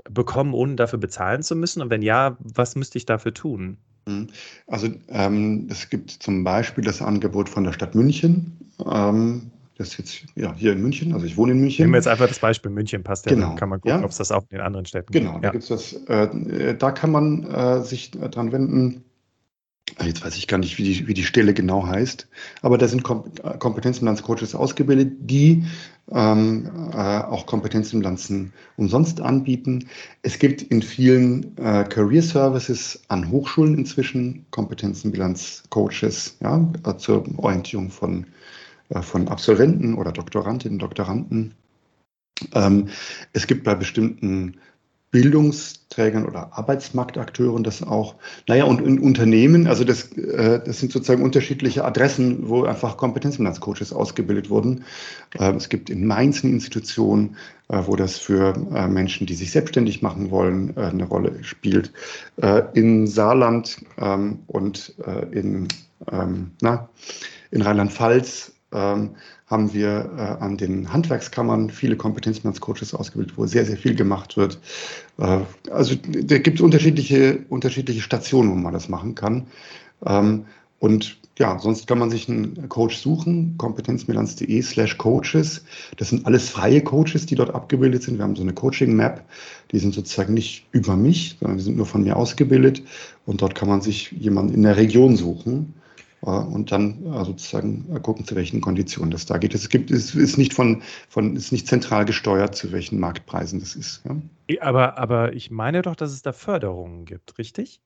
bekommen, ohne dafür bezahlen zu müssen? Und wenn ja, was müsste ich dafür tun? Mhm. Also ähm, es gibt zum Beispiel das Angebot von der Stadt München. Ähm, das ist jetzt ja, hier in München, also ich wohne in München. Nehmen wir jetzt einfach das Beispiel München, passt ja, Genau, dann kann man gucken, ja. ob es das auch in den anderen Städten Genau, gibt. da gibt's das, äh, da kann man äh, sich dran wenden. Ah, Jetzt weiß ich gar nicht, wie die, wie die Stelle genau heißt, aber da sind Kom äh, Kompetenzbilanzcoaches ausgebildet, die ähm, äh, auch Kompetenzbilanzen umsonst anbieten. Es gibt in vielen äh, Career Services an Hochschulen inzwischen Kompetenzbilanzcoaches ja, äh, zur Orientierung von, äh, von Absolventen oder Doktorandinnen, Doktoranden. Ähm, es gibt bei bestimmten Bildungsträgern oder Arbeitsmarktakteuren das auch. Naja, und in Unternehmen, also das, äh, das sind sozusagen unterschiedliche Adressen, wo einfach Kompetenzbilanzcoaches ausgebildet wurden. Äh, es gibt in Mainz eine Institution, äh, wo das für äh, Menschen, die sich selbstständig machen wollen, äh, eine Rolle spielt. Äh, in Saarland ähm, und äh, in, ähm, na, in Rheinland-Pfalz ähm, haben wir äh, an den Handwerkskammern viele Kompetenzbilanzcoaches ausgebildet, wo sehr, sehr viel gemacht wird. Äh, also da gibt es unterschiedliche, unterschiedliche Stationen, wo man das machen kann. Ähm, und ja, sonst kann man sich einen Coach suchen, kompetenzbilanz.de slash coaches. Das sind alles freie Coaches, die dort abgebildet sind. Wir haben so eine Coaching-Map, die sind sozusagen nicht über mich, sondern die sind nur von mir ausgebildet. Und dort kann man sich jemanden in der Region suchen und dann äh, sozusagen äh, gucken, zu welchen Konditionen das da geht. Es gibt, es ist nicht von, von, ist nicht zentral gesteuert, zu welchen Marktpreisen das ist. Ja. Aber, aber ich meine doch, dass es da Förderungen gibt, richtig?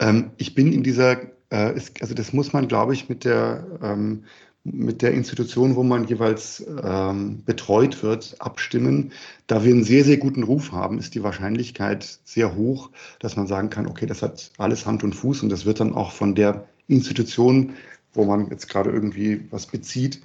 Ähm, ich bin in dieser, äh, ist, also das muss man, glaube ich, mit der, ähm, mit der Institution, wo man jeweils ähm, betreut wird, abstimmen. Da wir einen sehr, sehr guten Ruf haben, ist die Wahrscheinlichkeit sehr hoch, dass man sagen kann, okay, das hat alles Hand und Fuß und das wird dann auch von der Institution, wo man jetzt gerade irgendwie was bezieht,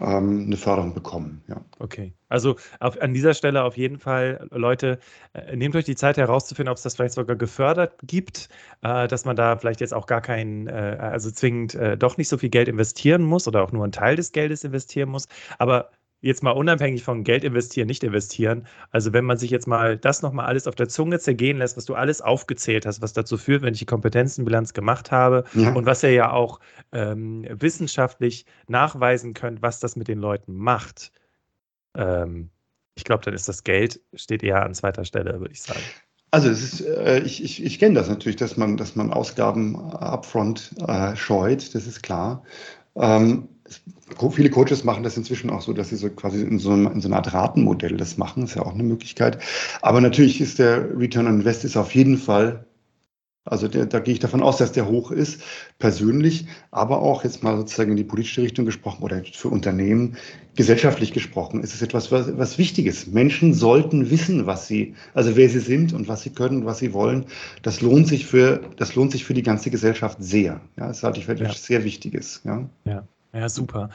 ähm, eine Förderung bekommen. Ja. Okay. Also auf, an dieser Stelle auf jeden Fall, Leute, äh, nehmt euch die Zeit herauszufinden, ob es das vielleicht sogar gefördert gibt, äh, dass man da vielleicht jetzt auch gar keinen, äh, also zwingend äh, doch nicht so viel Geld investieren muss oder auch nur einen Teil des Geldes investieren muss. Aber jetzt mal unabhängig von Geld investieren, nicht investieren. Also wenn man sich jetzt mal das nochmal alles auf der Zunge zergehen lässt, was du alles aufgezählt hast, was dazu führt, wenn ich die Kompetenzenbilanz gemacht habe Ja. und was ihr ja auch ähm, wissenschaftlich nachweisen könnt, was das mit den Leuten macht. Ähm, ich glaube, dann ist das Geld, steht eher an zweiter Stelle, würde ich sagen. Also es ist, äh, ich, ich, ich kenne das natürlich, dass man, dass man Ausgaben upfront äh, scheut, das ist klar. Ähm, viele Coaches machen das inzwischen auch so, dass sie so quasi in so, einem, in so einer Art Ratenmodell das machen, ist ja auch eine Möglichkeit. Aber natürlich ist der Return on Invest ist auf jeden Fall, also der, da gehe ich davon aus, dass der hoch ist, persönlich, aber auch jetzt mal sozusagen in die politische Richtung gesprochen oder für Unternehmen gesellschaftlich gesprochen, ist es etwas, was, was Wichtiges. Menschen sollten wissen, was sie, also wer sie sind und was sie können, was sie wollen. Das lohnt sich für, das lohnt sich für die ganze Gesellschaft sehr. Ja, das halte ich für etwas Ja. sehr Wichtiges. Ja. Ja, super.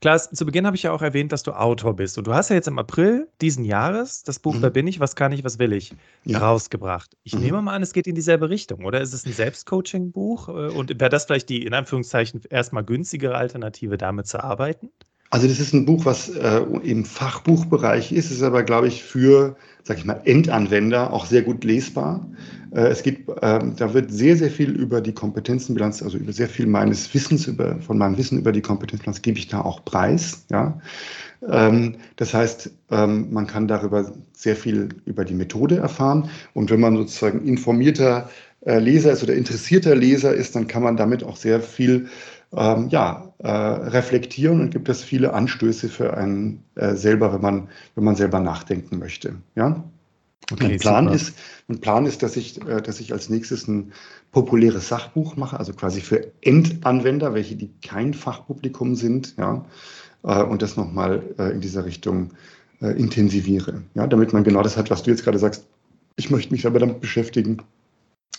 Klaas, zu Beginn habe ich ja auch erwähnt, dass du Autor bist. Und du hast ja jetzt im April diesen Jahres das Buch Mhm. Wer bin ich, was kann ich, was will ich Ja. rausgebracht. Ich Mhm. nehme mal an, es geht in dieselbe Richtung, oder? Ist es ein Selbstcoaching-Buch? Äh, Und wäre das vielleicht die in Anführungszeichen erstmal günstigere Alternative, damit zu arbeiten? Also das ist ein Buch, was äh, im Fachbuchbereich ist, ist aber, glaube ich, für, sag ich mal, Endanwender auch sehr gut lesbar. Äh, es geht, ähm, da wird sehr, sehr viel über die Kompetenzenbilanz, also über sehr viel meines Wissens, über, von meinem Wissen über die Kompetenzbilanz gebe ich da auch preis. Ja? Ähm, das heißt, ähm, man kann darüber sehr viel über die Methode erfahren. Und wenn man sozusagen informierter äh, Leser ist oder interessierter Leser ist, dann kann man damit auch sehr viel ähm, ja, äh, reflektieren und gibt es viele Anstöße für einen äh, selber, wenn man, wenn man selber nachdenken möchte. Ja? Okay, mein, Plan ist, mein Plan ist, dass ich, äh, dass ich als nächstes ein populäres Sachbuch mache, also quasi für Endanwender, welche die kein Fachpublikum sind, ja, äh, und das nochmal äh, in dieser Richtung intensiviere, ja, damit man genau das hat, was du jetzt gerade sagst. Ich möchte mich aber damit beschäftigen,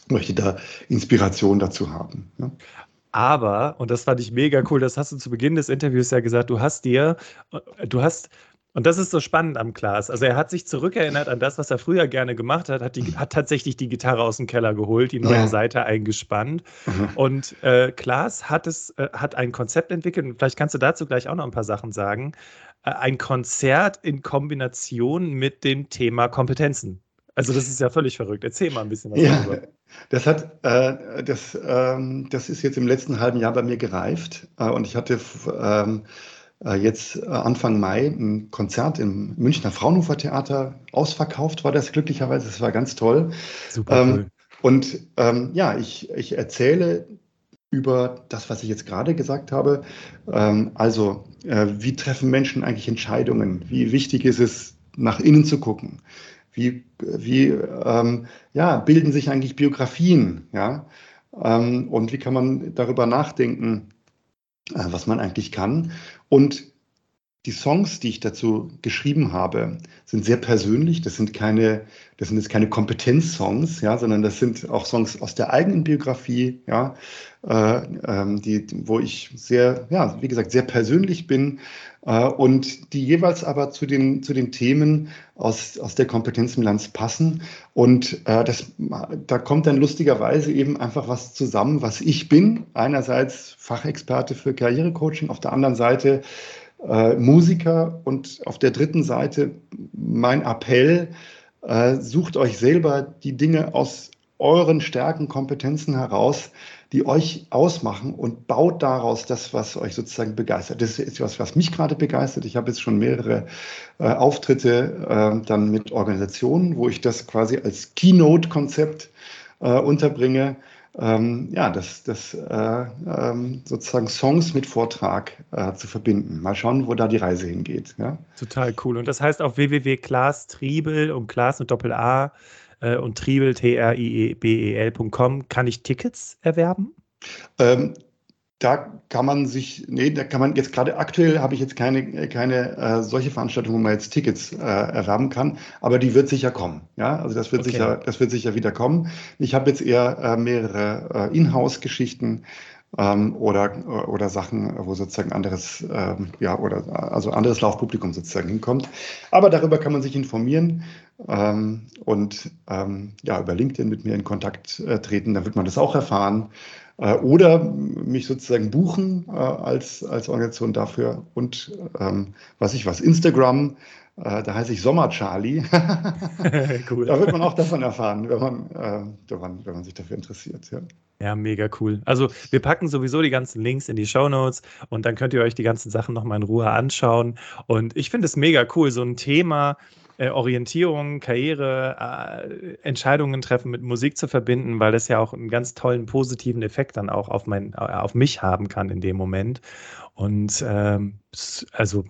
möchte da Inspiration dazu haben. Ja. Aber, und das fand ich mega cool, das hast du zu Beginn des Interviews ja gesagt, du hast dir, du hast und das ist so spannend am Klaas. Also er hat sich zurückerinnert an das, was er früher gerne gemacht hat, hat, die, hat tatsächlich die Gitarre aus dem Keller geholt, die neue ja. Seite eingespannt. Mhm. Und äh, Klaas hat es, äh, hat ein Konzept entwickelt, und vielleicht kannst du dazu gleich auch noch ein paar Sachen sagen. Äh, ein Konzert in Kombination mit dem Thema Kompetenzen. Also das ist ja völlig verrückt. Erzähl mal ein bisschen was ja, darüber. Das hat, äh, das, ähm, das ist jetzt im letzten halben Jahr bei mir gereift äh, und ich hatte ähm, äh, jetzt äh, Anfang Mai ein Konzert im Münchner Fraunhofer Theater ausverkauft, war das glücklicherweise. Das war ganz toll. Super ähm, cool. Und ähm, ja, ich, ich erzähle über das, was ich jetzt gerade gesagt habe. Ähm, also, äh, wie treffen Menschen eigentlich Entscheidungen? Wie wichtig ist es, nach innen zu gucken? Wie, wie ähm, ja, bilden sich eigentlich Biografien? Ja? Ähm, und wie kann man darüber nachdenken, äh, was man eigentlich kann? Und die Songs, die ich dazu geschrieben habe, sind sehr persönlich. Das sind keine, das sind jetzt keine Kompetenzsongs, ja, sondern das sind auch Songs aus der eigenen Biografie, ja, die, wo ich sehr, ja, wie gesagt, sehr persönlich bin äh, und die jeweils aber zu den, zu den Themen aus, aus der Kompetenzbilanz passen. Und äh, das, da kommt dann lustigerweise eben einfach was zusammen, was ich bin. Einerseits Fachexperte für Karrierecoaching, auf der anderen Seite äh, Musiker und auf der dritten Seite mein Appell, äh, sucht euch selber die Dinge aus euren Stärken, Kompetenzen heraus, die euch ausmachen und baut daraus das, was euch sozusagen begeistert. Das ist was, was mich gerade begeistert. Ich habe jetzt schon mehrere äh, Auftritte äh, dann mit Organisationen, wo ich das quasi als Keynote-Konzept äh, unterbringe ähm, ja, das, das äh, ähm, sozusagen Songs mit Vortrag äh, zu verbinden. Mal schauen, wo da die Reise hingeht. Ja? Total cool. Und das heißt auf www.klaas Triebel und Klaas mit Doppel A äh, und Triebel T-R-I-E-B-E-L.com kann ich Tickets erwerben? Ähm, da kann man sich, nee, da kann man jetzt gerade aktuell habe ich jetzt keine, keine äh, solche Veranstaltung, wo man jetzt Tickets äh, erwerben kann, aber die wird sicher kommen. Ja, also das wird okay. sicher, das wird sicher wieder kommen. Ich habe jetzt eher äh, mehrere äh, Inhouse-Geschichten ähm, oder, oder Sachen, wo sozusagen anderes, ähm, ja, oder also anderes Laufpublikum sozusagen hinkommt. Aber darüber kann man sich informieren ähm, und ähm, ja, über LinkedIn mit mir in Kontakt äh, treten, dann wird man das auch erfahren. Äh, oder mich sozusagen buchen äh, als, als Organisation dafür und ähm, was ich was, Instagram, äh, da heiße ich Sommer Charlie. cool. Da wird man auch davon erfahren, wenn man, äh, wenn man, wenn man sich dafür interessiert. Ja. Ja, mega cool. Also wir packen sowieso die ganzen Links in die Show Notes und dann könnt ihr euch die ganzen Sachen nochmal in Ruhe anschauen. Und ich finde es mega cool, so ein Thema, äh, Orientierung, Karriere, äh, Entscheidungen treffen mit Musik zu verbinden, weil das ja auch einen ganz tollen positiven Effekt dann auch auf, mein, äh, auf mich haben kann in dem Moment. Und ähm, also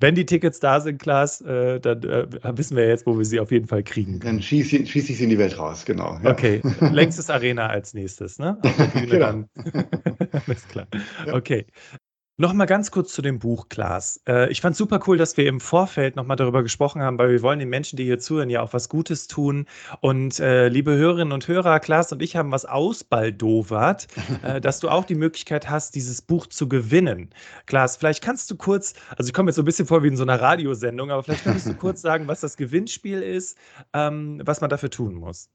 wenn die Tickets da sind, Klaas, äh, dann äh, wissen wir jetzt, wo wir sie auf jeden Fall kriegen. Dann schieße schieß ich sie in die Welt raus, genau. Ja. Okay, längstes Arena als nächstes, ne? genau. dann. Alles klar. Ja. Okay. Nochmal ganz kurz zu dem Buch, Klaas. Äh, ich fand es super cool, dass wir im Vorfeld nochmal darüber gesprochen haben, weil wir wollen den Menschen, die hier zuhören, ja auch was Gutes tun. Und äh, liebe Hörerinnen und Hörer, Klaas und ich haben was ausbaldowert, äh, dass du auch die Möglichkeit hast, dieses Buch zu gewinnen. Klaas, vielleicht kannst du kurz, also ich komme jetzt so ein bisschen vor wie in so einer Radiosendung, aber vielleicht kannst du kurz sagen, was das Gewinnspiel ist, ähm, was man dafür tun muss.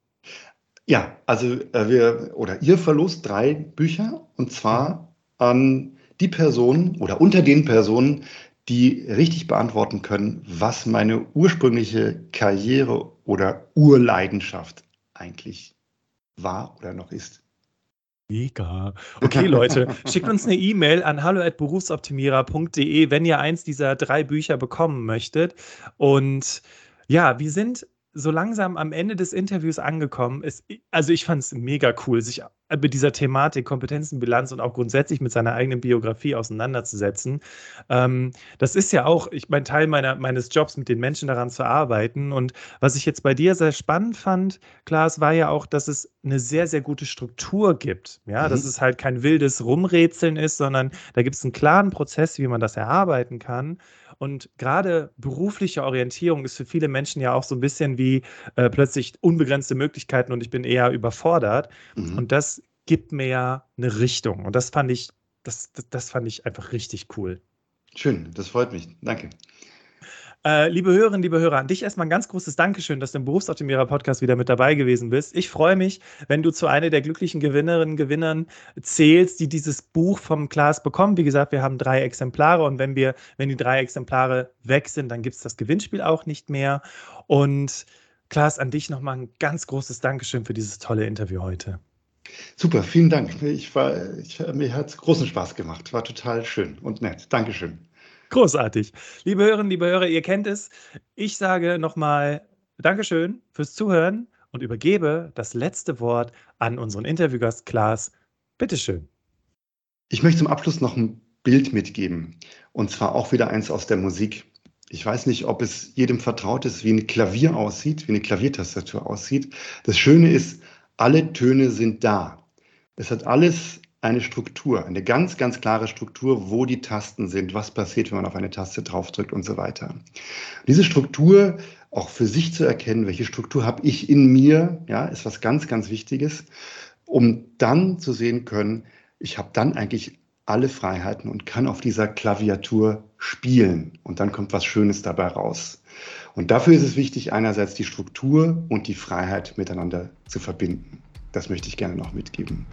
Ja, also äh, wir oder ihr verlost drei Bücher und zwar an die Personen oder unter den Personen, die richtig beantworten können, was meine ursprüngliche Karriere oder Urleidenschaft eigentlich war oder noch ist. Mega. Okay, Leute, schickt uns eine E-Mail an hallo@berufsoptimierer.de, wenn ihr eins dieser drei Bücher bekommen möchtet. Und ja, wir sind so langsam am Ende des Interviews angekommen. Es, also ich fand es mega cool, sich mit dieser Thematik Kompetenzenbilanz und auch grundsätzlich mit seiner eigenen Biografie auseinanderzusetzen. Ähm, das ist ja auch, ich mein Teil meiner, meines Jobs, mit den Menschen daran zu arbeiten. Und was ich jetzt bei dir sehr spannend fand, Klaas, war ja auch, dass es eine sehr, sehr gute Struktur gibt. Ja, mhm. dass es halt kein wildes Rumrätseln ist, sondern da gibt es einen klaren Prozess, wie man das erarbeiten kann. Und gerade berufliche Orientierung ist für viele Menschen ja auch so ein bisschen wie äh, plötzlich unbegrenzte Möglichkeiten und ich bin eher überfordert. Mhm. Und das gibt mir ja eine Richtung. Und das fand ich, das, das, das fand ich einfach richtig cool. Schön, das freut mich. Danke. Äh, liebe Hörerinnen, liebe Hörer, an dich erstmal ein ganz großes Dankeschön, dass du im Berufsoptimierer-Podcast wieder mit dabei gewesen bist. Ich freue mich, wenn du zu einer der glücklichen Gewinnerinnen, Gewinnern zählst, die dieses Buch vom Klaas bekommen. Wie gesagt, wir haben drei Exemplare und wenn wir, wenn die drei Exemplare weg sind, dann gibt es das Gewinnspiel auch nicht mehr. Und Klaas, an dich nochmal ein ganz großes Dankeschön für dieses tolle Interview heute. Super, vielen Dank. Ich war, ich, mir hat es großen Spaß gemacht. War total schön und nett. Dankeschön. Großartig. Liebe Hörerinnen, liebe Hörer, ihr kennt es. Ich sage nochmal Dankeschön fürs Zuhören und übergebe das letzte Wort an unseren Interviewgast Klaas. Bitteschön. Ich möchte zum Abschluss noch ein Bild mitgeben. Und zwar auch wieder eins aus der Musik. Ich weiß nicht, ob es jedem vertraut ist, wie ein Klavier aussieht, wie eine Klaviertastatur aussieht. Das Schöne ist, alle Töne sind da. Es hat alles eine Struktur, eine ganz, ganz klare Struktur, wo die Tasten sind, was passiert, wenn man auf eine Taste draufdrückt und so weiter. Diese Struktur auch für sich zu erkennen, welche Struktur habe ich in mir, ja, ist was ganz, ganz Wichtiges, um dann zu sehen können, ich habe dann eigentlich alle Freiheiten und kann auf dieser Klaviatur spielen und dann kommt was Schönes dabei raus. Und dafür ist es wichtig, einerseits die Struktur und die Freiheit miteinander zu verbinden. Das möchte ich gerne noch mitgeben.